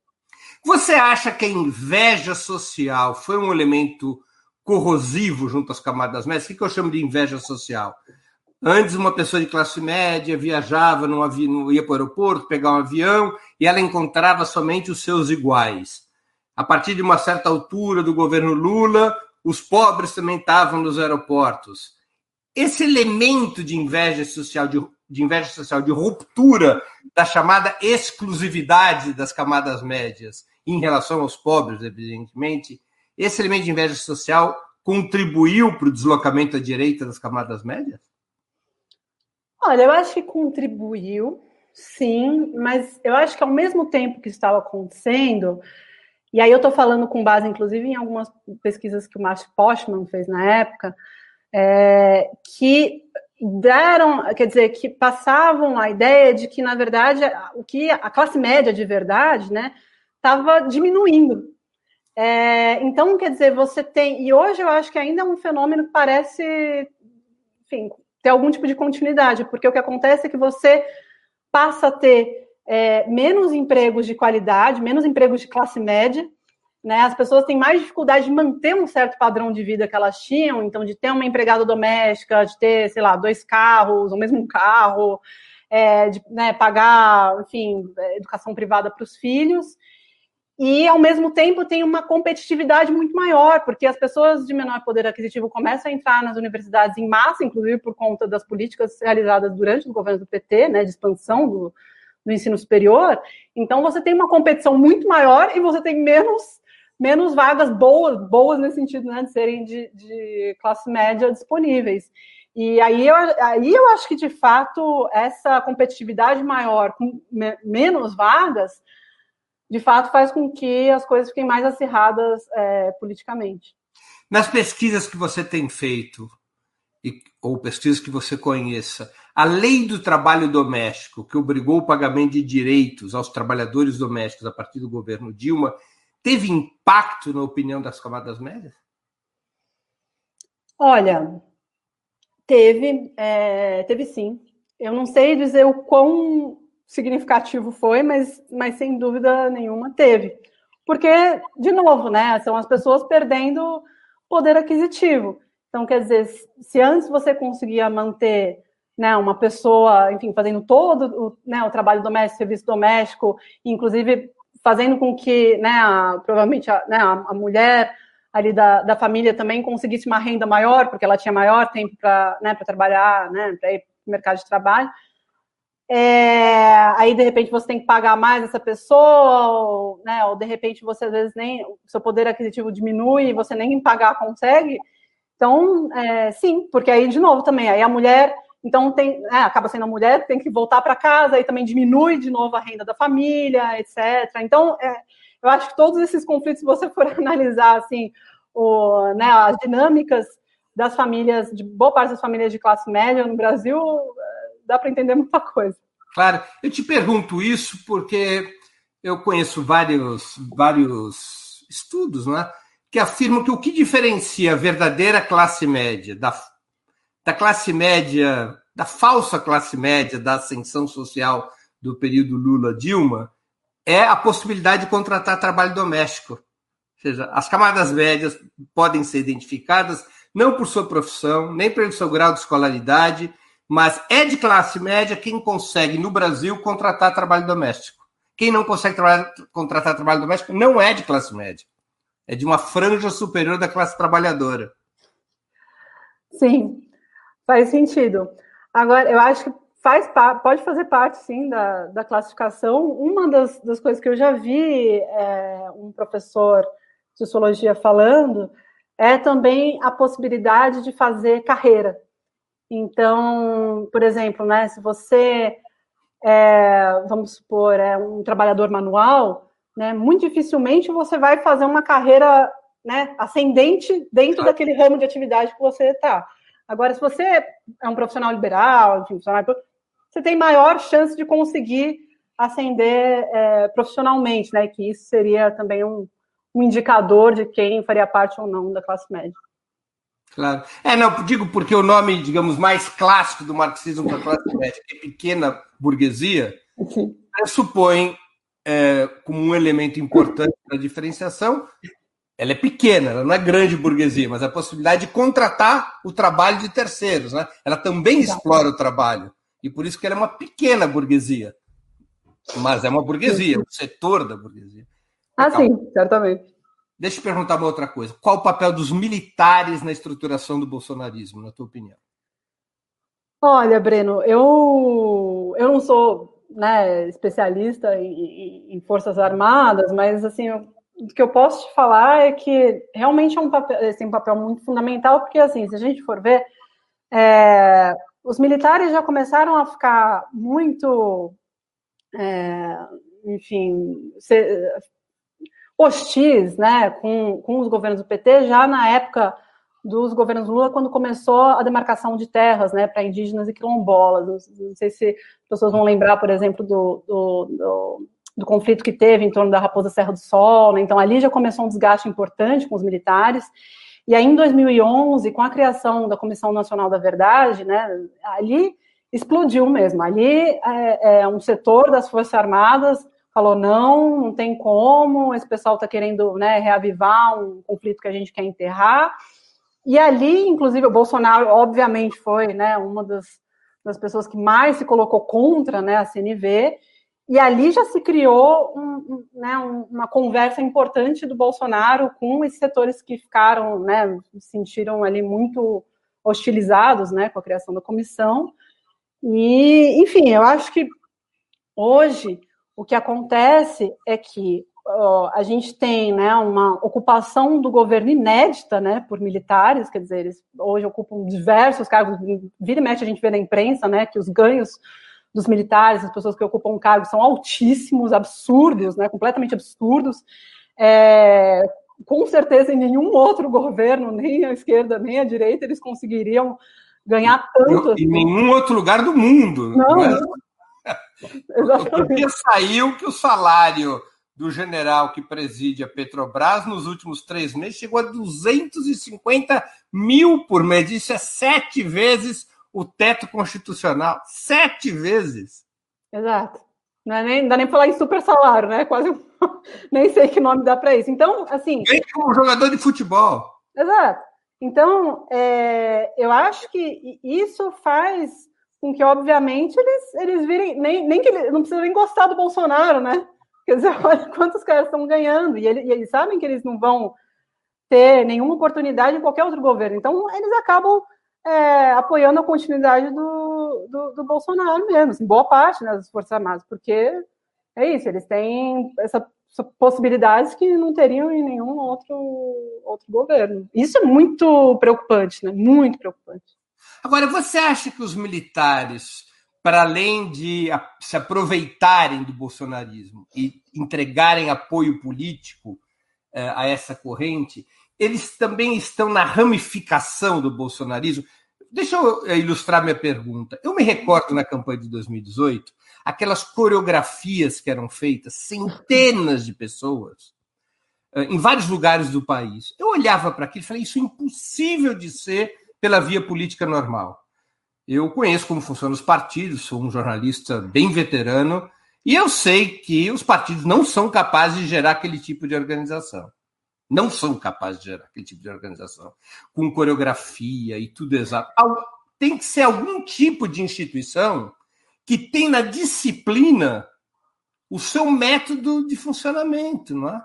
Você acha que a inveja social foi um elemento corrosivo junto às camadas médias? O que eu chamo de inveja social? Antes, uma pessoa de classe média viajava, num avião, ia para o aeroporto, pegar um avião, e ela encontrava somente os seus iguais. A partir de uma certa altura do governo Lula, os pobres também estavam nos aeroportos. Esse elemento de inveja social, de, de inveja social, de ruptura da chamada exclusividade das camadas médias em relação aos pobres, evidentemente, esse elemento de inveja social contribuiu para o deslocamento à direita das camadas médias?
Olha, eu acho que contribuiu, sim, mas eu acho que ao mesmo tempo que estava acontecendo, e aí eu estou falando com base, inclusive, em algumas pesquisas que o Mark Postman fez na época, é, que deram, quer dizer, que passavam a ideia de que, na verdade, o que a classe média de verdade, né, estava diminuindo. É, então, quer dizer, você tem, e hoje eu acho que ainda é um fenômeno que parece, enfim, ter algum tipo de continuidade, porque o que acontece é que você passa a ter é, menos empregos de qualidade, menos empregos de classe média, né? As pessoas têm mais dificuldade de manter um certo padrão de vida que elas tinham, então de ter uma empregada doméstica, de ter, sei lá, dois carros, ou mesmo um carro, é, de né, pagar, enfim, educação privada para os filhos e ao mesmo tempo tem uma competitividade muito maior, porque as pessoas de menor poder aquisitivo começam a entrar nas universidades em massa, inclusive por conta das políticas realizadas durante o governo do PT, né, de expansão do, do ensino superior. Então você tem uma competição muito maior e você tem menos menos vagas boas, boas nesse sentido, né, de serem de, de classe média disponíveis. E aí eu, aí eu acho que, de fato, essa competitividade maior, com me, menos vagas, de fato faz com que as coisas fiquem mais acirradas é, politicamente.
Nas pesquisas que você tem feito, ou pesquisas que você conheça, a lei do trabalho doméstico, que obrigou o pagamento de direitos aos trabalhadores domésticos a partir do governo Dilma, teve impacto na opinião das camadas médias?
Olha, teve, é, teve sim. Eu não sei dizer o quão significativo foi, mas, mas sem dúvida nenhuma teve. Porque, de novo, né, são as pessoas perdendo poder aquisitivo. Então, quer dizer, se antes você conseguia manter né, uma pessoa, enfim, fazendo todo o, né, o trabalho doméstico, serviço doméstico, inclusive fazendo com que, né, a, provavelmente a, né, a, mulher ali da, da família também conseguisse uma renda maior, porque ela tinha maior tempo para né, trabalhar, né, para ir para o mercado de trabalho. É, aí, de repente, você tem que pagar mais essa pessoa, ou, né, ou de repente você, às vezes, nem o seu poder aquisitivo diminui e você nem pagar consegue. Então, é, sim, porque aí, de novo, também, aí a mulher, então, tem, é, acaba sendo a mulher, tem que voltar para casa, aí também diminui de novo a renda da família, etc. Então, é, eu acho que todos esses conflitos, se você for analisar, assim, o, né, as dinâmicas das famílias, de boa parte das famílias de classe média no Brasil, é, dá para entender muita coisa.
Claro, eu te pergunto isso porque eu conheço vários, vários estudos, não é? que afirmam que o que diferencia a verdadeira classe média da, da classe média, da falsa classe média da ascensão social do período Lula-Dilma é a possibilidade de contratar trabalho doméstico. Ou seja, as camadas médias podem ser identificadas não por sua profissão, nem pelo seu grau de escolaridade, mas é de classe média quem consegue, no Brasil, contratar trabalho doméstico. Quem não consegue trabalhar, contratar trabalho doméstico não é de classe média é de uma franja superior da classe trabalhadora.
Sim, faz sentido. Agora, eu acho que faz pode fazer parte, sim, da, da classificação. Uma das, das coisas que eu já vi é, um professor de sociologia falando é também a possibilidade de fazer carreira. Então, por exemplo, né, se você é, vamos supor, é um trabalhador manual, né, muito dificilmente você vai fazer uma carreira né, ascendente dentro daquele ramo de atividade que você está. Agora, se você é um profissional liberal, enfim, você tem maior chance de conseguir ascender é, profissionalmente, né? Que isso seria também um, um indicador de quem faria parte ou não da classe média.
Claro. É, não, digo porque o nome, digamos, mais clássico do marxismo para a classe média, que é pequena burguesia, Sim. pressupõe é, como um elemento importante da diferenciação, ela é pequena, ela não é grande burguesia, mas a possibilidade de contratar o trabalho de terceiros, né? Ela também explora o trabalho e por isso que ela é uma pequena burguesia, mas é uma burguesia, um setor da burguesia.
Ah, sim, certamente.
Deixa eu perguntar uma outra coisa. Qual o papel dos militares na estruturação do bolsonarismo, na tua opinião?
Olha, Breno, eu, eu não sou né, especialista em, em, Forças Armadas, mas assim, eu, o que eu posso te falar é que realmente é um papel, assim, um papel muito fundamental, porque assim, se a gente for ver, é, os militares já começaram a ficar muito, é, enfim, hostis, né, com, com os governos do PT já na época dos governos Lula quando começou a demarcação de terras né, para indígenas e quilombolas. Não, sei se as pessoas vão lembrar, por exemplo, do, do, do, do, conflito que teve em torno da Raposa Serra do Sol. Né? Então, ali já começou um desgaste importante com os militares. E aí, em 2011, com a criação da Comissão Nacional da Verdade, né, ali explodiu mesmo. Ali é, é um setor das Forças Armadas falou não, não tem como, esse pessoal está querendo né, reavivar um conflito que a gente quer enterrar. E ali, inclusive, o Bolsonaro, obviamente, foi né, uma das, das pessoas que mais se colocou contra né, a CNV, e ali já se criou um, né, uma conversa importante do Bolsonaro com esses setores que ficaram, né, se sentiram ali muito hostilizados né, com a criação da comissão. E, enfim, eu acho que hoje o que acontece é que a gente tem né, uma ocupação do governo inédita né, por militares, quer dizer, eles hoje ocupam diversos cargos, vira e mexe a gente vê na imprensa né, que os ganhos dos militares, as pessoas que ocupam cargos, são altíssimos, absurdos, né, completamente absurdos. É, com certeza, em nenhum outro governo, nem a esquerda nem a direita, eles conseguiriam ganhar tanto.
Em assim. nenhum outro lugar do mundo. Não, né? Exatamente. Porque saiu que o salário do general que preside a Petrobras nos últimos três meses chegou a 250 mil por mês. Isso é sete vezes o teto constitucional. Sete vezes.
Exato. Não, é nem, não dá nem falar em super salário, né? Quase nem sei que nome dá para isso. Então, assim.
Ganha como jogador de futebol.
Exato. Então, é, eu acho que isso faz com que, obviamente, eles, eles virem. Nem, nem que eles, não precisa nem gostar do Bolsonaro, né? Quer dizer, olha quantos caras estão ganhando. E, ele, e eles sabem que eles não vão ter nenhuma oportunidade em qualquer outro governo. Então, eles acabam é, apoiando a continuidade do, do, do Bolsonaro mesmo, assim, boa parte né, das Forças Armadas, porque é isso, eles têm essa, essa possibilidades que não teriam em nenhum outro, outro governo. Isso é muito preocupante, né? Muito preocupante.
Agora, você acha que os militares, para além de se aproveitarem do bolsonarismo e entregarem apoio político eh, a essa corrente, eles também estão na ramificação do bolsonarismo. Deixa eu eh, ilustrar minha pergunta. Eu me recordo na campanha de 2018, aquelas coreografias que eram feitas, centenas de pessoas, eh, em vários lugares do país. Eu olhava para aquilo e falei: isso é impossível de ser pela via política normal. Eu conheço como funcionam os partidos, sou um jornalista bem veterano, e eu sei que os partidos não são capazes de gerar aquele tipo de organização não são capazes de gerar aquele tipo de organização, com coreografia e tudo exato. Tem que ser algum tipo de instituição que tem na disciplina o seu método de funcionamento, não é?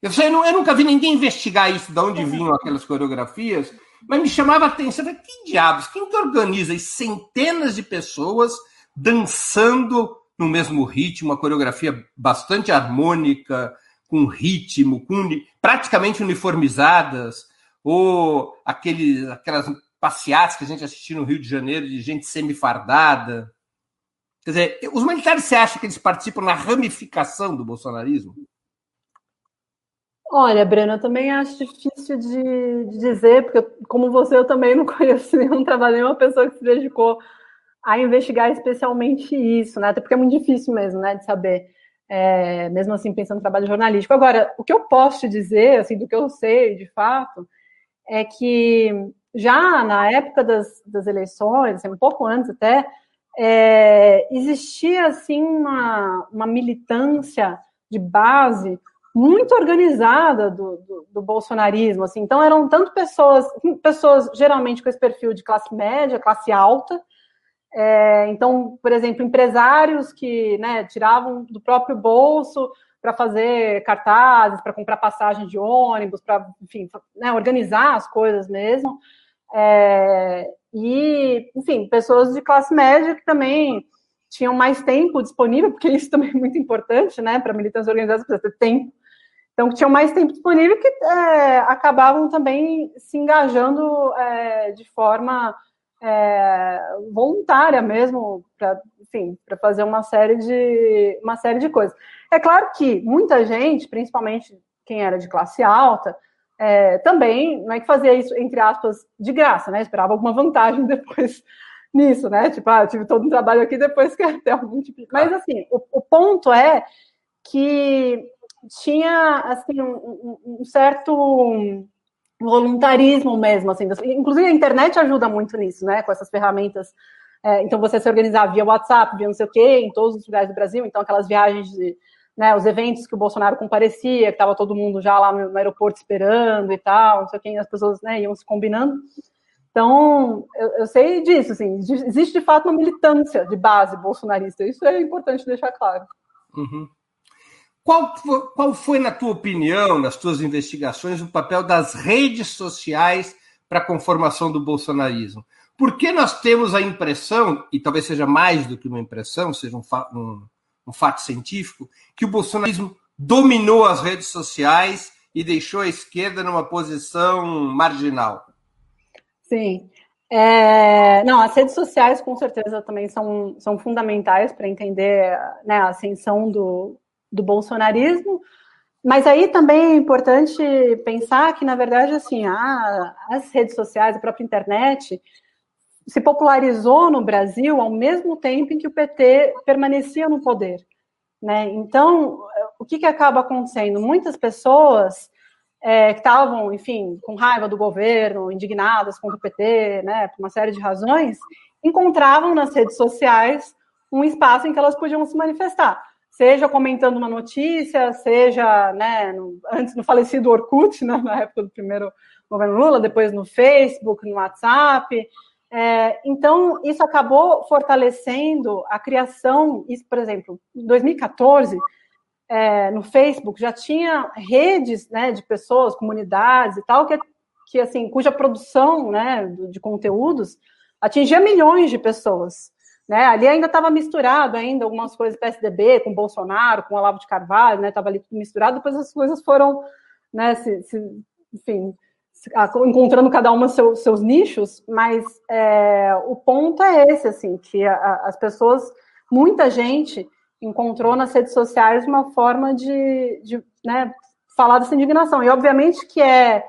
Eu, sei, eu, nunca vi ninguém investigar isso, de onde vinham aquelas coreografias, mas me chamava a atenção. Que diabos? Quem que organiza centenas de pessoas dançando no mesmo ritmo, uma coreografia bastante harmônica, com ritmo, com praticamente uniformizadas, ou aquele, aquelas passeatas que a gente assistiu no Rio de Janeiro de gente semifardada. Quer dizer, os militares, você acha que eles participam na ramificação do bolsonarismo?
Olha, Breno, eu também acho difícil de, de, dizer, porque, como você, eu também não conheço nenhum trabalho, nenhuma pessoa que se dedicou a investigar especialmente isso, né? Até porque é muito difícil mesmo, né, de saber é, mesmo assim pensando no trabalho jornalístico. Agora, o que eu posso te dizer, assim, do que eu sei de fato, é que já na época das, das eleições, assim, um pouco antes até, é, existia assim uma, uma militância de base muito organizada do, do, do, bolsonarismo, assim. Então eram tanto pessoas, pessoas geralmente com esse perfil de classe média, classe alta, é, então, por exemplo, empresários que né, tiravam do próprio bolso para fazer cartazes, para comprar passagem de ônibus, para, enfim, né, organizar as coisas mesmo. É, e, enfim, pessoas de classe média que também tinham mais tempo disponível, porque isso também é muito importante, né, para militantes organizados, precisa ter tempo. Então, que tinham mais tempo disponível que é, acabavam também se engajando é, de forma é, voluntária mesmo, para enfim, para fazer uma série de uma série de coisas. É claro que muita gente, principalmente quem era de classe alta, é, também não é que fazia isso entre aspas de graça, né? Esperava alguma vantagem depois nisso, né? Tipo, ah, eu tive todo um trabalho aqui, depois quer ter algum tipo de... Mas assim, o, o ponto é que tinha assim um, um certo voluntarismo mesmo, assim. Inclusive a internet ajuda muito nisso, né? Com essas ferramentas. É, então você se organizar via WhatsApp, via não sei o quê, em todos os lugares do Brasil. Então aquelas viagens de, né, os eventos que o Bolsonaro comparecia, que estava todo mundo já lá no, aeroporto esperando e tal, não sei o quê, as pessoas né, iam se combinando. Então, eu, eu, sei disso, assim, existe de fato uma militância de base bolsonarista, isso é importante deixar claro.
Uhum. Qual, qual foi, na tua opinião, nas tuas investigações, o papel das redes sociais para a conformação do bolsonarismo? Porque nós temos a impressão, e talvez seja mais do que uma impressão, seja um, um, um fato científico, que o bolsonarismo dominou as redes sociais e deixou a esquerda numa posição marginal.
Sim. É, não, as redes sociais com certeza também são, são fundamentais para entender né, a ascensão do, do bolsonarismo, mas aí também é importante pensar que, na verdade, assim, a, as redes sociais, a própria internet, se popularizou no Brasil ao mesmo tempo em que o PT permanecia no poder. Né? Então, o que, que acaba acontecendo? Muitas pessoas é, que estavam, enfim, com raiva do governo, indignadas contra o PT, né, por uma série de razões, encontravam nas redes sociais um espaço em que elas podiam se manifestar, seja comentando uma notícia, seja, né, no, antes no falecido Orkut, né, na época do primeiro governo Lula, depois no Facebook, no WhatsApp. É, então, isso acabou fortalecendo a criação, isso, por exemplo, em 2014, é, no Facebook já tinha redes né, de pessoas, comunidades e tal, que, que assim, cuja produção né, de conteúdos atingia milhões de pessoas. Né? Ali ainda estava misturado ainda algumas coisas PSDB, com Bolsonaro, com Olavo de Carvalho, estava né? ali tudo misturado, depois as coisas foram, né, se, se, enfim, encontrando cada uma seu, seus nichos, mas é, o ponto é esse, assim, que a, a, as pessoas, muita gente encontrou nas redes sociais uma forma de, de né, falar dessa indignação. E obviamente que é,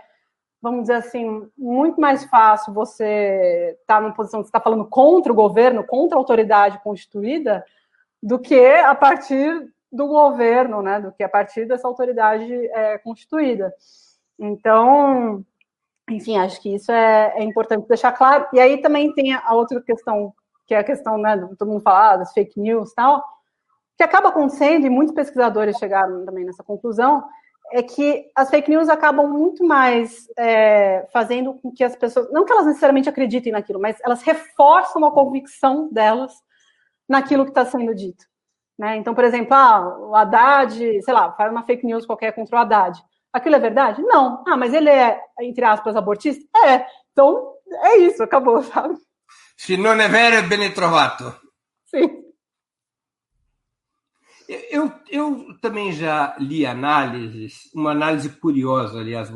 vamos dizer assim, muito mais fácil você estar tá numa posição que está falando contra o governo, contra a autoridade constituída, do que a partir do governo, né, do que a partir dessa autoridade é, constituída. Então, enfim, acho que isso é, é, importante deixar claro. E aí também tem a outra questão, que é a questão, né, todo mundo fala das fake news e tal, que acaba acontecendo, e muitos pesquisadores chegaram também nessa conclusão, é que as fake news acabam muito mais é, fazendo com que as pessoas, não que elas necessariamente acreditem naquilo, mas elas reforçam a convicção delas naquilo que está sendo dito. Né? Então, por exemplo, ah, o Haddad, sei lá, faz uma fake news qualquer contra o Haddad. Aquilo é verdade? Não. Ah, mas ele é, entre aspas, abortista? É. Então, é isso, acabou, sabe?
Se não é vero, é bene trovato.
Sim.
Eu, eu também já li análises, uma análise curiosa, aliás,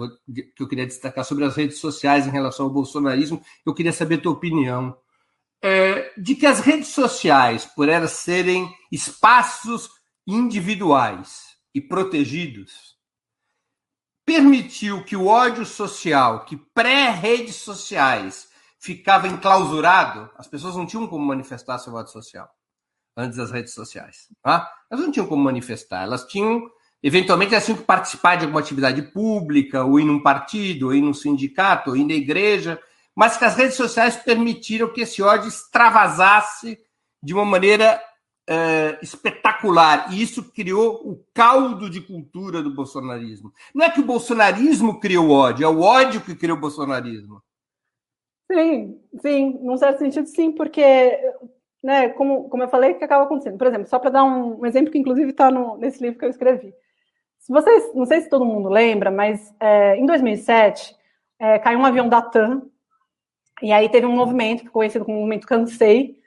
que eu queria destacar sobre as redes sociais em relação ao bolsonarismo. Eu queria saber a tua opinião. É, de que as redes sociais, por elas serem espaços individuais e protegidos, permitiu que o ódio social, que pré-redes sociais ficava enclausurado, as pessoas não tinham como manifestar seu ódio social antes das redes sociais. Tá? Elas não tinham como manifestar, elas tinham, eventualmente, tinham que participar de alguma atividade pública, ou ir num partido, ou ir num sindicato, ou ir na igreja, mas que as redes sociais permitiram que esse ódio extravasasse de uma maneira é, espetacular. E isso criou o caldo de cultura do bolsonarismo. Não é que o bolsonarismo criou ódio, é o ódio que criou o bolsonarismo.
Sim, sim, num certo sentido, sim, porque né, como, como eu falei, que acaba acontecendo. Por exemplo, só para dar um, um, exemplo que inclusive está nesse livro que eu escrevi. Se vocês, não sei se todo mundo lembra, mas é, em 2007 é, caiu um avião da TAM e aí teve um movimento conhecido como movimento Cansei,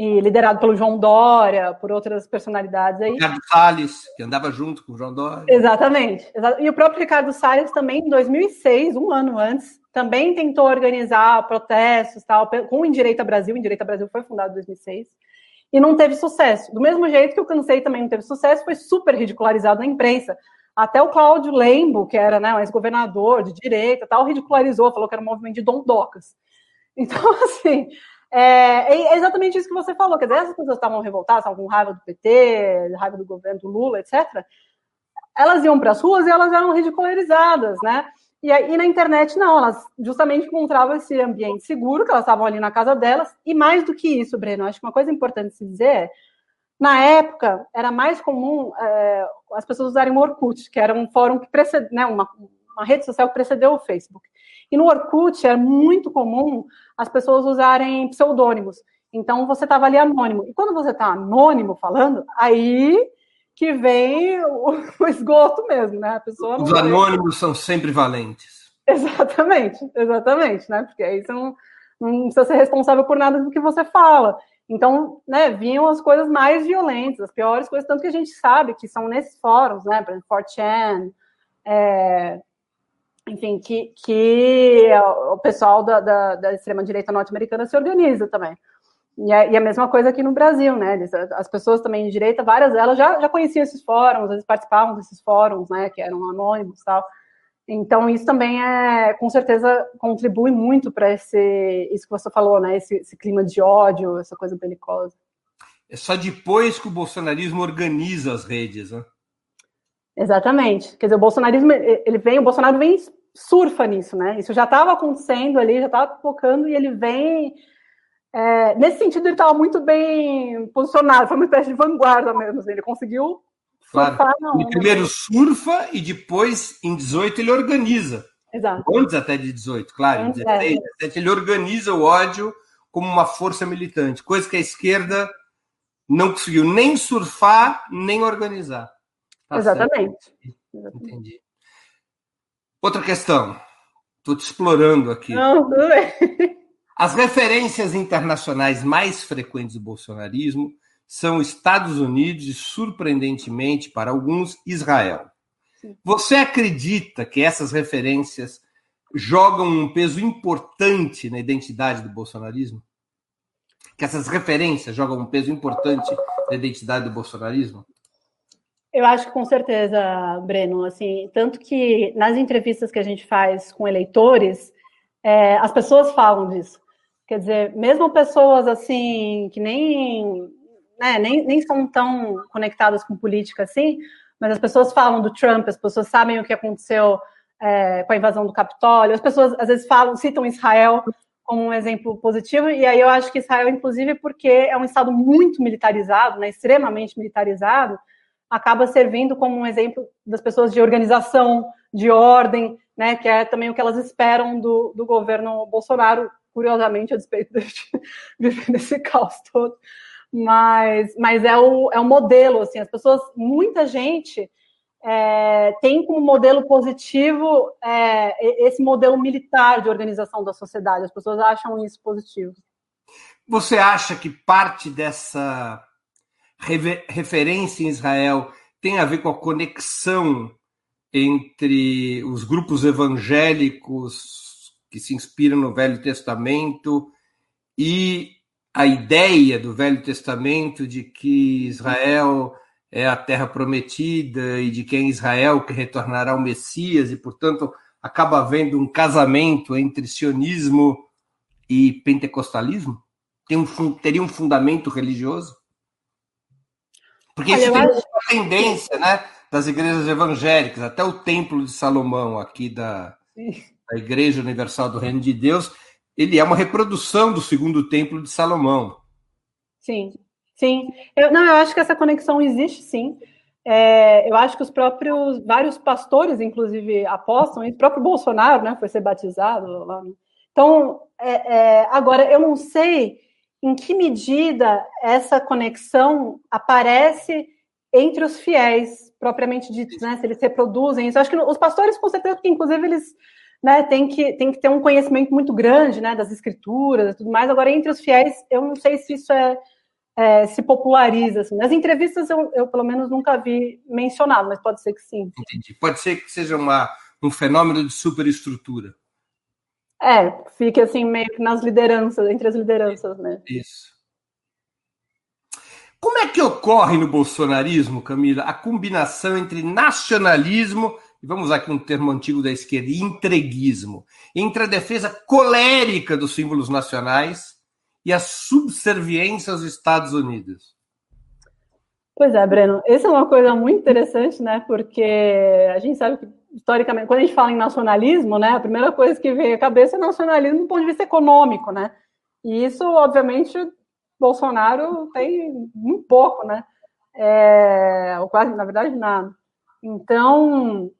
e liderado pelo João Dória, por outras personalidades aí.
Ricardo Salles, que andava junto com o João Dória.
Exatamente. E o próprio Ricardo Salles também, em 2006, um ano antes, também tentou organizar protestos tal, com o Indireita Brasil. O Indireita Brasil foi fundado em 2006 e não teve sucesso. Do mesmo jeito que o Cansei também não teve sucesso, foi super ridicularizado na imprensa. Até o Cláudio Lembo, que era né, um ex-governador de direita, tal, ridicularizou, falou que era um movimento de dondocas. Então, assim, é, é, exatamente isso que você falou, quer dizer, essas pessoas estavam revoltadas, estavam com raiva do PT, raiva do governo do Lula, etc. Elas iam para as ruas e elas eram ridicularizadas, né? E, e na internet, não, elas justamente encontravam esse ambiente seguro, que elas estavam ali na casa delas, e mais do que isso, Breno, acho que uma coisa importante se dizer é, na época, era mais comum é, as pessoas usarem o Orkut, que era um fórum que precedeu, né, uma, uma rede social que precedeu o Facebook. E no Orkut era muito comum as pessoas usarem pseudônimos. Então você estava ali anônimo. E quando você está anônimo falando, aí que vem o, o, esgoto mesmo, né? A pessoa
Os anônimos são sempre valentes.
Exatamente, exatamente, né? Porque aí você não, não precisa ser responsável por nada do que você fala. Então, né, vinham as coisas mais violentas, as piores coisas, tanto que a gente sabe que são nesses fóruns, né, por exemplo, 4chan, é, enfim, que, que o pessoal da, da, da extrema-direita norte-americana se organiza também. E é, e é, a mesma coisa aqui no Brasil, né? As pessoas também de direita, várias delas já, já conheciam esses fóruns, vezes participavam desses fóruns, né? Que eram anônimos e tal. Então, isso também é, com certeza, contribui muito para esse, isso que você falou, né? Esse, esse clima de ódio, essa coisa belicosa.
É só depois que o bolsonarismo organiza as redes, né?
Exatamente. Quer dizer, o bolsonarismo, ele vem, o Bolsonaro vem surfa nisso, né? Isso já estava acontecendo ali, já estava focando e ele vem. É, nesse sentido, ele estava muito bem posicionado, foi uma espécie de vanguarda mesmo. Assim, ele conseguiu
surfar. Claro. Ele primeiro surfa e depois, em 18, ele organiza.
Exato.
Antes até de 18, claro. Antes, em 16, é. 17, ele organiza o ódio como uma força militante, coisa que a esquerda não conseguiu nem surfar, nem organizar.
Tá Exatamente.
Entendi. Outra questão. Estou te explorando aqui.
Não, tudo bem.
As referências internacionais mais frequentes do bolsonarismo são Estados Unidos e, surpreendentemente para alguns, Israel. Você acredita que essas referências jogam um peso importante na identidade do bolsonarismo? Que essas referências jogam um peso importante na identidade do bolsonarismo?
Eu acho que com certeza, Breno. Assim, tanto que nas entrevistas que a gente faz com eleitores, é, as pessoas falam disso. Quer dizer, mesmo pessoas assim que nem, né, nem, nem são tão conectadas com política assim, mas as pessoas falam do Trump, as pessoas sabem o que aconteceu é, com a invasão do Capitólio, as pessoas às vezes falam, citam Israel como um exemplo positivo, e aí eu acho que Israel, inclusive, porque é um estado muito militarizado, né, extremamente militarizado, acaba servindo como um exemplo das pessoas de organização, de ordem, né, que é também o que elas esperam do, do governo Bolsonaro, curiosamente, a despeito de viver nesse caos todo. Mas, mas é, o, é o modelo, assim, as pessoas, muita gente é, tem como modelo positivo é, esse modelo militar de organização da sociedade, as pessoas acham isso positivo.
Você acha que parte dessa referência em Israel tem a ver com a conexão entre os grupos evangélicos que se inspiram no Velho Testamento e a ideia do Velho Testamento de que Israel é a terra prometida e de que é Israel que retornará o Messias e, portanto, acaba havendo um casamento entre sionismo e pentecostalismo? Tem um, teria um fundamento religioso? Porque Olha, isso tem acho... uma tendência, né? Das igrejas evangélicas, até o Templo de Salomão, aqui da, da Igreja Universal do Reino de Deus, ele é uma reprodução do segundo Templo de Salomão.
Sim, sim. Eu, não, eu acho que essa conexão existe, sim. É, eu acho que os próprios, vários pastores, inclusive, apostam, e o próprio Bolsonaro, né, foi ser batizado lá. Então, é, é, agora, eu não sei em que medida essa conexão aparece entre os fiéis, propriamente ditos, né? Se eles reproduzem isso. Eu acho que os pastores, com certeza, porque inclusive eles né, têm que, têm que ter um conhecimento muito grande né, das escrituras e tudo mais. Agora, entre os fiéis, eu não sei se isso é, é se populariza. Assim. Nas entrevistas, eu, eu, pelo menos, nunca vi mencionado, mas pode ser que sim.
Entendi. Pode ser que seja uma, um fenômeno de superestrutura.
É, fique assim meio que nas lideranças, entre as lideranças, né?
Isso. Como é que ocorre no bolsonarismo, Camila, a combinação entre nacionalismo, e vamos usar aqui um termo antigo da esquerda, e entreguismo, entre a defesa colérica dos símbolos nacionais e a subserviência aos Estados Unidos?
Pois é, Breno, essa é uma coisa muito interessante, né? Porque a gente sabe que historicamente, quando a gente fala em nacionalismo, né, a primeira coisa que vem à cabeça é nacionalismo do ponto de vista econômico, né? E isso, obviamente, Bolsonaro tem muito pouco, né? É, ou quase, na verdade, nada. Então,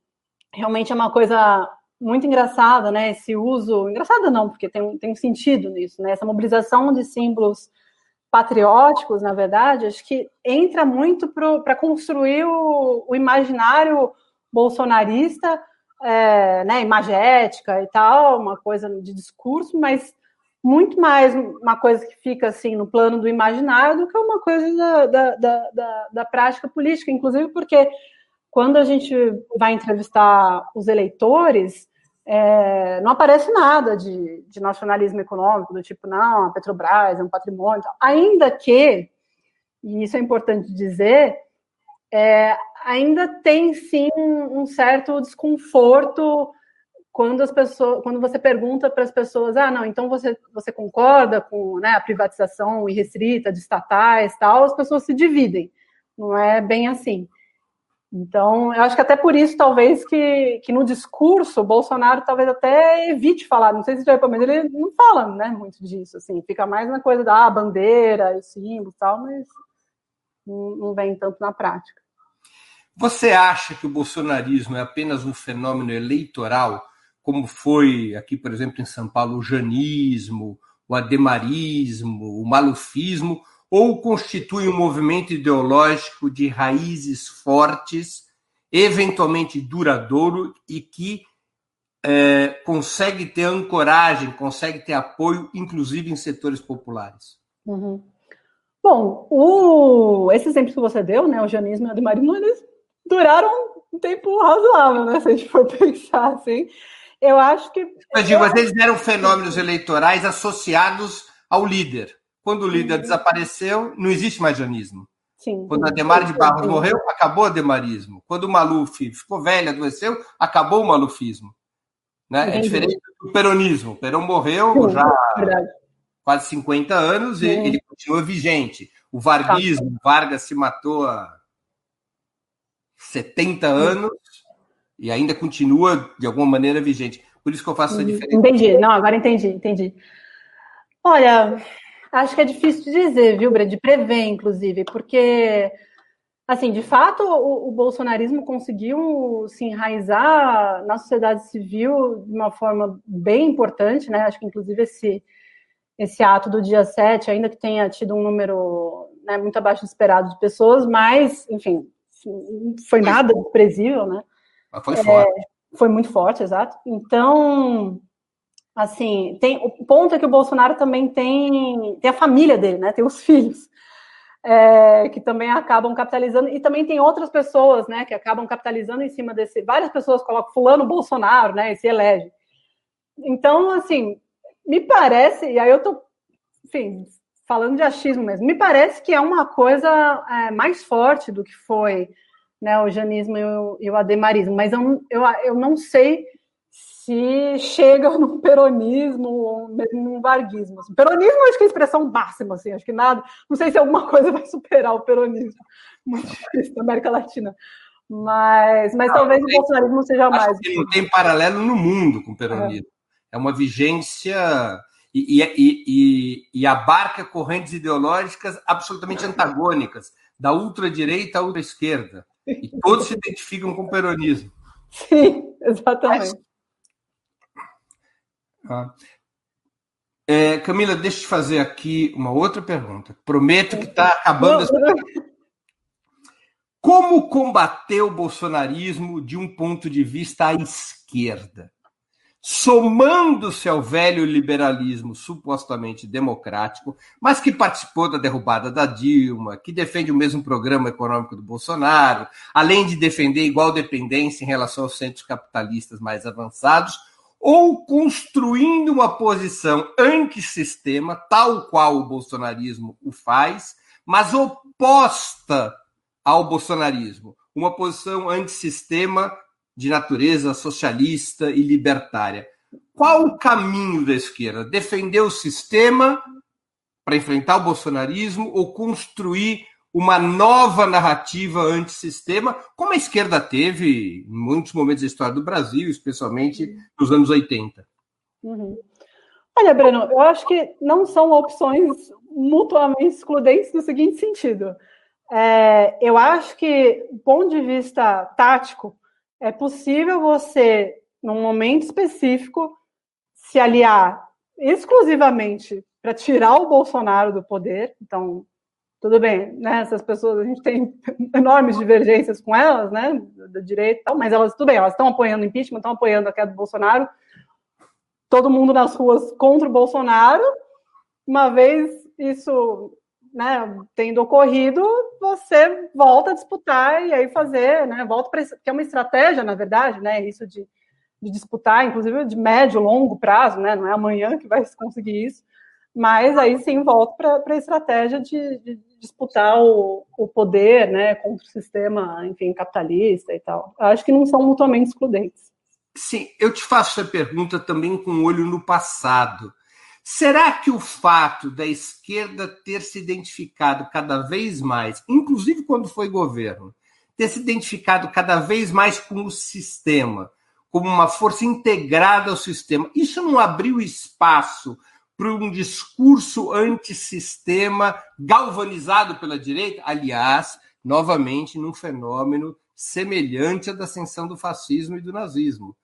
realmente é uma coisa muito engraçada, né? Esse uso, engraçada não, porque tem, tem um sentido nisso, né? Essa mobilização de símbolos patrióticos, na verdade, acho que entra muito para construir o, o imaginário bolsonarista, é, né, imagética e tal, uma coisa de discurso, mas muito mais uma coisa que fica assim no plano do imaginário do que uma coisa da, da, da, da prática política, inclusive porque quando a gente vai entrevistar os eleitores, é, não aparece nada de, de, nacionalismo econômico, do tipo, não, a Petrobras é um patrimônio, ainda que, e isso é importante dizer, é, ainda tem sim um certo desconforto quando as pessoas, quando você pergunta para as pessoas, ah, não, então você, você concorda com né, a privatização irrestrita de estatais, tal, as pessoas se dividem. Não é bem assim. Então, eu acho que até por isso, talvez, que, que no discurso, Bolsonaro talvez até evite falar, não sei se já mas ele não fala né, muito disso, assim, fica mais na coisa da ah, bandeira, o símbolo e tal, mas não vem tanto na prática.
Você acha que o bolsonarismo é apenas um fenômeno eleitoral, como foi aqui, por exemplo, em São Paulo, o janismo, o ademarismo, o malufismo, ou constitui um movimento ideológico de raízes fortes, eventualmente duradouro e que é, consegue ter ancoragem, consegue ter apoio, inclusive em setores populares?
Uhum. Bom, o, esses exemplos que você deu, né, o janismo e o ademarismo, eles duraram um tempo razoável, né, se a gente for pensar assim. Eu acho que.
Mas digo, mas eles eram fenômenos eleitorais associados ao líder. Quando o líder uhum. desapareceu, não existe mais janismo. Sim, Quando Ademar de Barros morreu, acabou o ademarismo. Quando o Maluf ficou velho, adoeceu, acabou o malufismo. Né? É diferente do peronismo. O Perón morreu sim, já há quase 50 anos e ele continua vigente. O varguismo, Vargas se matou há 70 anos e ainda continua, de alguma maneira, vigente. Por isso que eu faço essa diferença.
Entendi. Não, agora entendi, entendi. Olha, Acho que é difícil de dizer, viu, Brad? De prever, inclusive, porque, assim, de fato, o, o, bolsonarismo conseguiu se enraizar na sociedade civil de uma forma bem importante, né? Acho que, inclusive, esse, esse ato do dia 7, ainda que tenha tido um número né, muito abaixo do esperado de pessoas, mas, enfim, foi nada desprezível, né?
Mas foi forte. É,
foi muito forte, exato. Então, assim, tem o ponto é que o Bolsonaro também tem, tem a família dele, né? Tem os filhos. É, que também acabam capitalizando, e também tem outras pessoas, né, que acabam capitalizando em cima desse. Várias pessoas colocam fulano Bolsonaro, né, e se elege. Então, assim, me parece, e aí eu tô, enfim, falando de achismo mesmo, me parece que é uma coisa é, mais forte do que foi né, o janismo e o, e o ademarismo, mas eu, eu, eu não sei se chega no peronismo ou mesmo no varguismo. Assim. Peronismo acho que é a expressão máxima, assim, acho que nada, não sei se alguma coisa vai superar o peronismo, muito difícil na América Latina. Mas, mas não, talvez tem, o bolsonarismo seja mais.
Não tem paralelo no mundo com o peronismo. É, é uma vigência e, e, e, e, abarca correntes ideológicas absolutamente antagônicas, da ultradireita à ultra-esquerda. E todos se identificam com o peronismo.
Sim, exatamente. Mas,
Tá? É, Camila, deixa eu te fazer aqui uma outra pergunta. Prometo que está acabando. Essa... Como combater o bolsonarismo de um ponto de vista à esquerda? Somando-se ao velho liberalismo supostamente democrático, mas que participou da derrubada da Dilma, que defende o mesmo programa econômico do Bolsonaro, além de defender igual dependência em relação aos centros capitalistas mais avançados, ou construindo uma posição antissistema, tal qual o bolsonarismo o faz, mas oposta ao bolsonarismo, uma posição antissistema de natureza socialista e libertária. Qual o caminho da esquerda? Defender o sistema para enfrentar o bolsonarismo ou construir uma nova narrativa antissistema, como a esquerda teve em muitos momentos da história do Brasil, especialmente nos anos 80.
Uhum. Olha, Breno, eu acho que não são opções mutuamente excludentes no seguinte sentido. É, eu acho que, do ponto de vista tático, é possível você, num momento específico, se aliar exclusivamente para tirar o Bolsonaro do poder. Então, tudo bem, né? Essas pessoas, a gente tem enormes divergências com elas, né? Da direita e tal, mas elas, tudo bem, elas estão apoiando o impeachment, estão apoiando a queda do Bolsonaro. Todo mundo nas ruas contra o Bolsonaro. Uma vez isso, né, tendo ocorrido, você volta a disputar e aí fazer, né? Volta para que é uma estratégia, na verdade, né? Isso de, de disputar, inclusive de médio, longo prazo, né? Não é amanhã que vai conseguir isso mas aí sim volta para a estratégia de, de, disputar o, o poder né, contra o sistema, enfim, capitalista e tal. Acho que não são mutuamente excludentes.
Sim, eu te faço essa pergunta também com um olho no passado. Será que o fato da esquerda ter se identificado cada vez mais, inclusive quando foi governo, ter se identificado cada vez mais com o sistema, como uma força integrada ao sistema. Isso não abriu espaço para um discurso antissistema galvanizado pela direita? Aliás, novamente, num fenômeno semelhante à da ascensão do fascismo e do nazismo.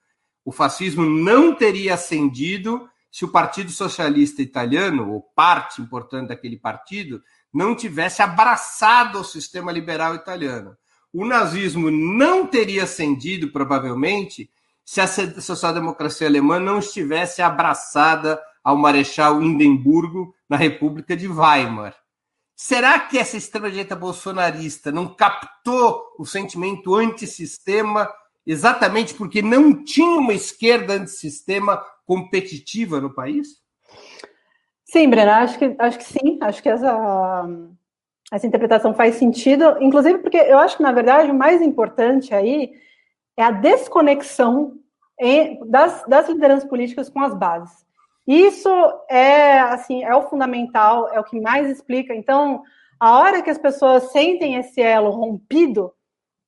O fascismo não teria ascendido se o Partido Socialista Italiano, ou parte importante daquele partido, não tivesse abraçado o sistema liberal italiano. O nazismo não teria ascendido, provavelmente, se a social-democracia alemã não estivesse abraçada ao Marechal Hindenburgo na República de Weimar. Será que essa extrema-direita bolsonarista não captou o sentimento antissistema exatamente porque não tinha uma esquerda antissistema competitiva no país?
Sim, Brena, acho que, acho que sim, acho que essa, essa interpretação faz sentido, inclusive porque eu acho que, na verdade, o mais importante aí é a desconexão em, das, das lideranças políticas com as bases. Isso é assim, é o fundamental, é o que mais explica. Então, a hora que as pessoas sentem esse elo rompido,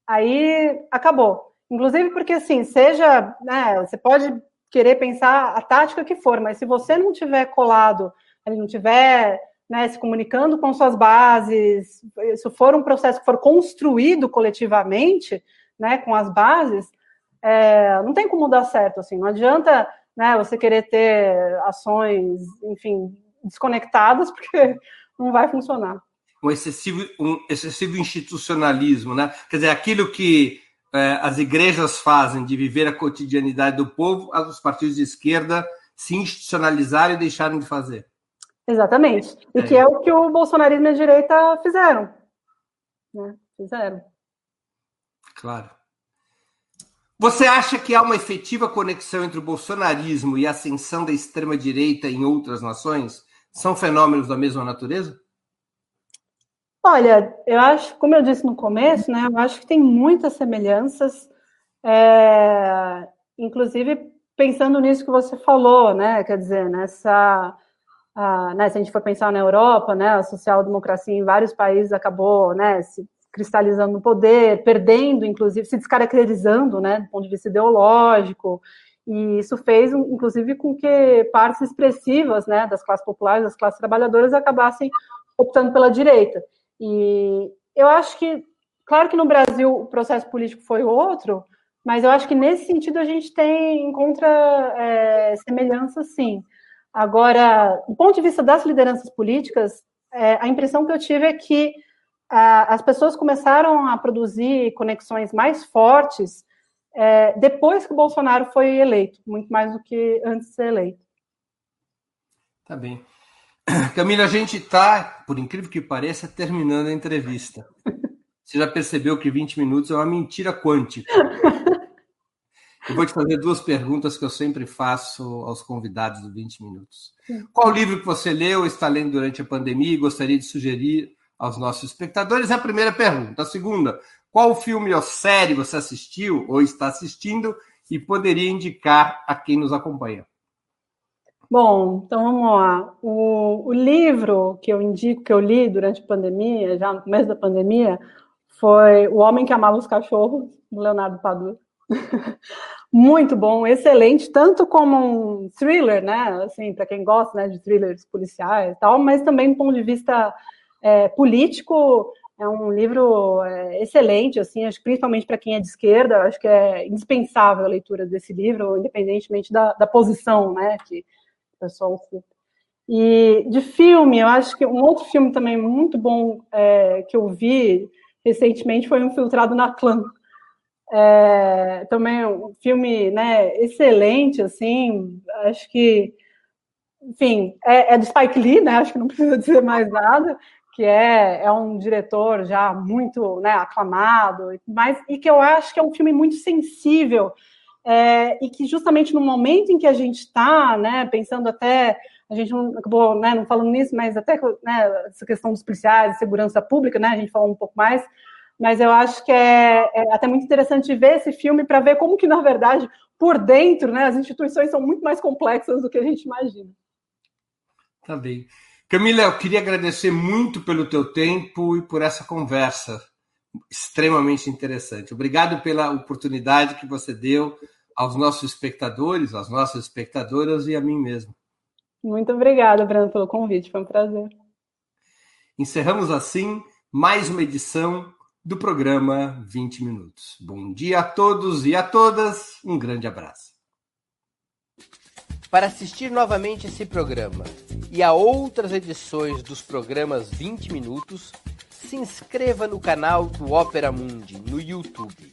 aí acabou. Inclusive porque assim, seja, né, você pode querer pensar a tática que for, mas se você não tiver colado, não tiver né, se comunicando com suas bases, se for um processo que for construído coletivamente, né, com as bases, é, não tem como dar certo, assim, não adianta né, você querer ter ações, enfim, desconectadas, porque não vai funcionar.
Um excessivo, um excessivo institucionalismo, né? Quer dizer, aquilo que as igrejas fazem de viver a cotidianidade do povo, os partidos de esquerda se institucionalizaram e deixaram de fazer.
Exatamente. E é. que é o que o bolsonarismo e a direita fizeram. Né? Fizeram.
Claro. Você acha que há uma efetiva conexão entre o bolsonarismo e a ascensão da extrema-direita em outras nações? São fenômenos da mesma natureza?
Olha, eu acho, como eu disse no começo, né, eu acho que tem muitas semelhanças, é, inclusive pensando nisso que você falou, né, quer dizer, nessa, a, né, se a gente for pensar na Europa, né, a social-democracia em vários países acabou, né, se cristalizando no poder, perdendo, inclusive, se descaracterizando, né, do ponto de vista ideológico, e isso fez, inclusive, com que partes expressivas, né, das classes populares, das classes trabalhadoras, acabassem optando pela direita. E eu acho que, claro que no Brasil o processo político foi outro, mas eu acho que nesse sentido a gente tem encontra é, semelhanças, sim. Agora, do ponto de vista das lideranças políticas, é, a impressão que eu tive é que a, as pessoas começaram a produzir conexões mais fortes é, depois que o Bolsonaro foi eleito, muito mais do que antes de ser eleito.
Tá bem. Camila, a gente está, por incrível que pareça, terminando a entrevista. Você já percebeu que 20 minutos é uma mentira quântica. Eu vou te fazer duas perguntas que eu sempre faço aos convidados do 20 minutos. Qual livro que você leu, está lendo durante a pandemia e gostaria de sugerir aos nossos espectadores? É a primeira pergunta. A segunda, qual filme ou série você assistiu ou está assistindo e poderia indicar a quem nos acompanha?
Bom, então vamos lá. O, o, livro que eu indico, que eu li durante a pandemia, já no começo da pandemia, foi O Homem que Amava os Cachorros, do Leonardo Padua. Muito bom, excelente, tanto como um thriller, né? Assim, para quem gosta né, de thrillers policiais e tal, mas também do ponto de vista é, político, é um livro é, excelente, assim, acho principalmente para quem é de esquerda, acho que é indispensável a leitura desse livro, independentemente da, da posição, né? Que, pessoal. E de filme, eu acho que um outro filme também muito bom é, que eu vi recentemente foi um Filtrado na Clã. É, também um filme né, excelente, assim, acho que, enfim, é, é do Spike Lee, né, acho que não precisa dizer mais nada, que é, é um diretor já muito né, aclamado, mas, e que eu acho que é um filme muito sensível é, e que justamente no momento em que a gente está, né, pensando até, a gente não acabou né, não falando nisso, mas até né, essa questão dos policiais, segurança pública, né, a gente falou um pouco mais, mas eu acho que é, é até muito interessante ver esse filme para ver como que, na verdade, por dentro, né, as instituições são muito mais complexas do que a gente imagina.
Tá bem. Camila, eu queria agradecer muito pelo teu tempo e por essa conversa.
extremamente interessante. Obrigado pela oportunidade que você deu aos nossos espectadores, às nossas espectadoras e a mim mesmo.
Muito obrigada, Breno, pelo convite. Foi um prazer.
Encerramos assim mais uma edição do programa 20 Minutos. Bom dia a todos e a todas. Um grande abraço.
Para assistir novamente esse programa e a outras edições dos programas 20 Minutos, se inscreva no canal do Opera Mundi no YouTube.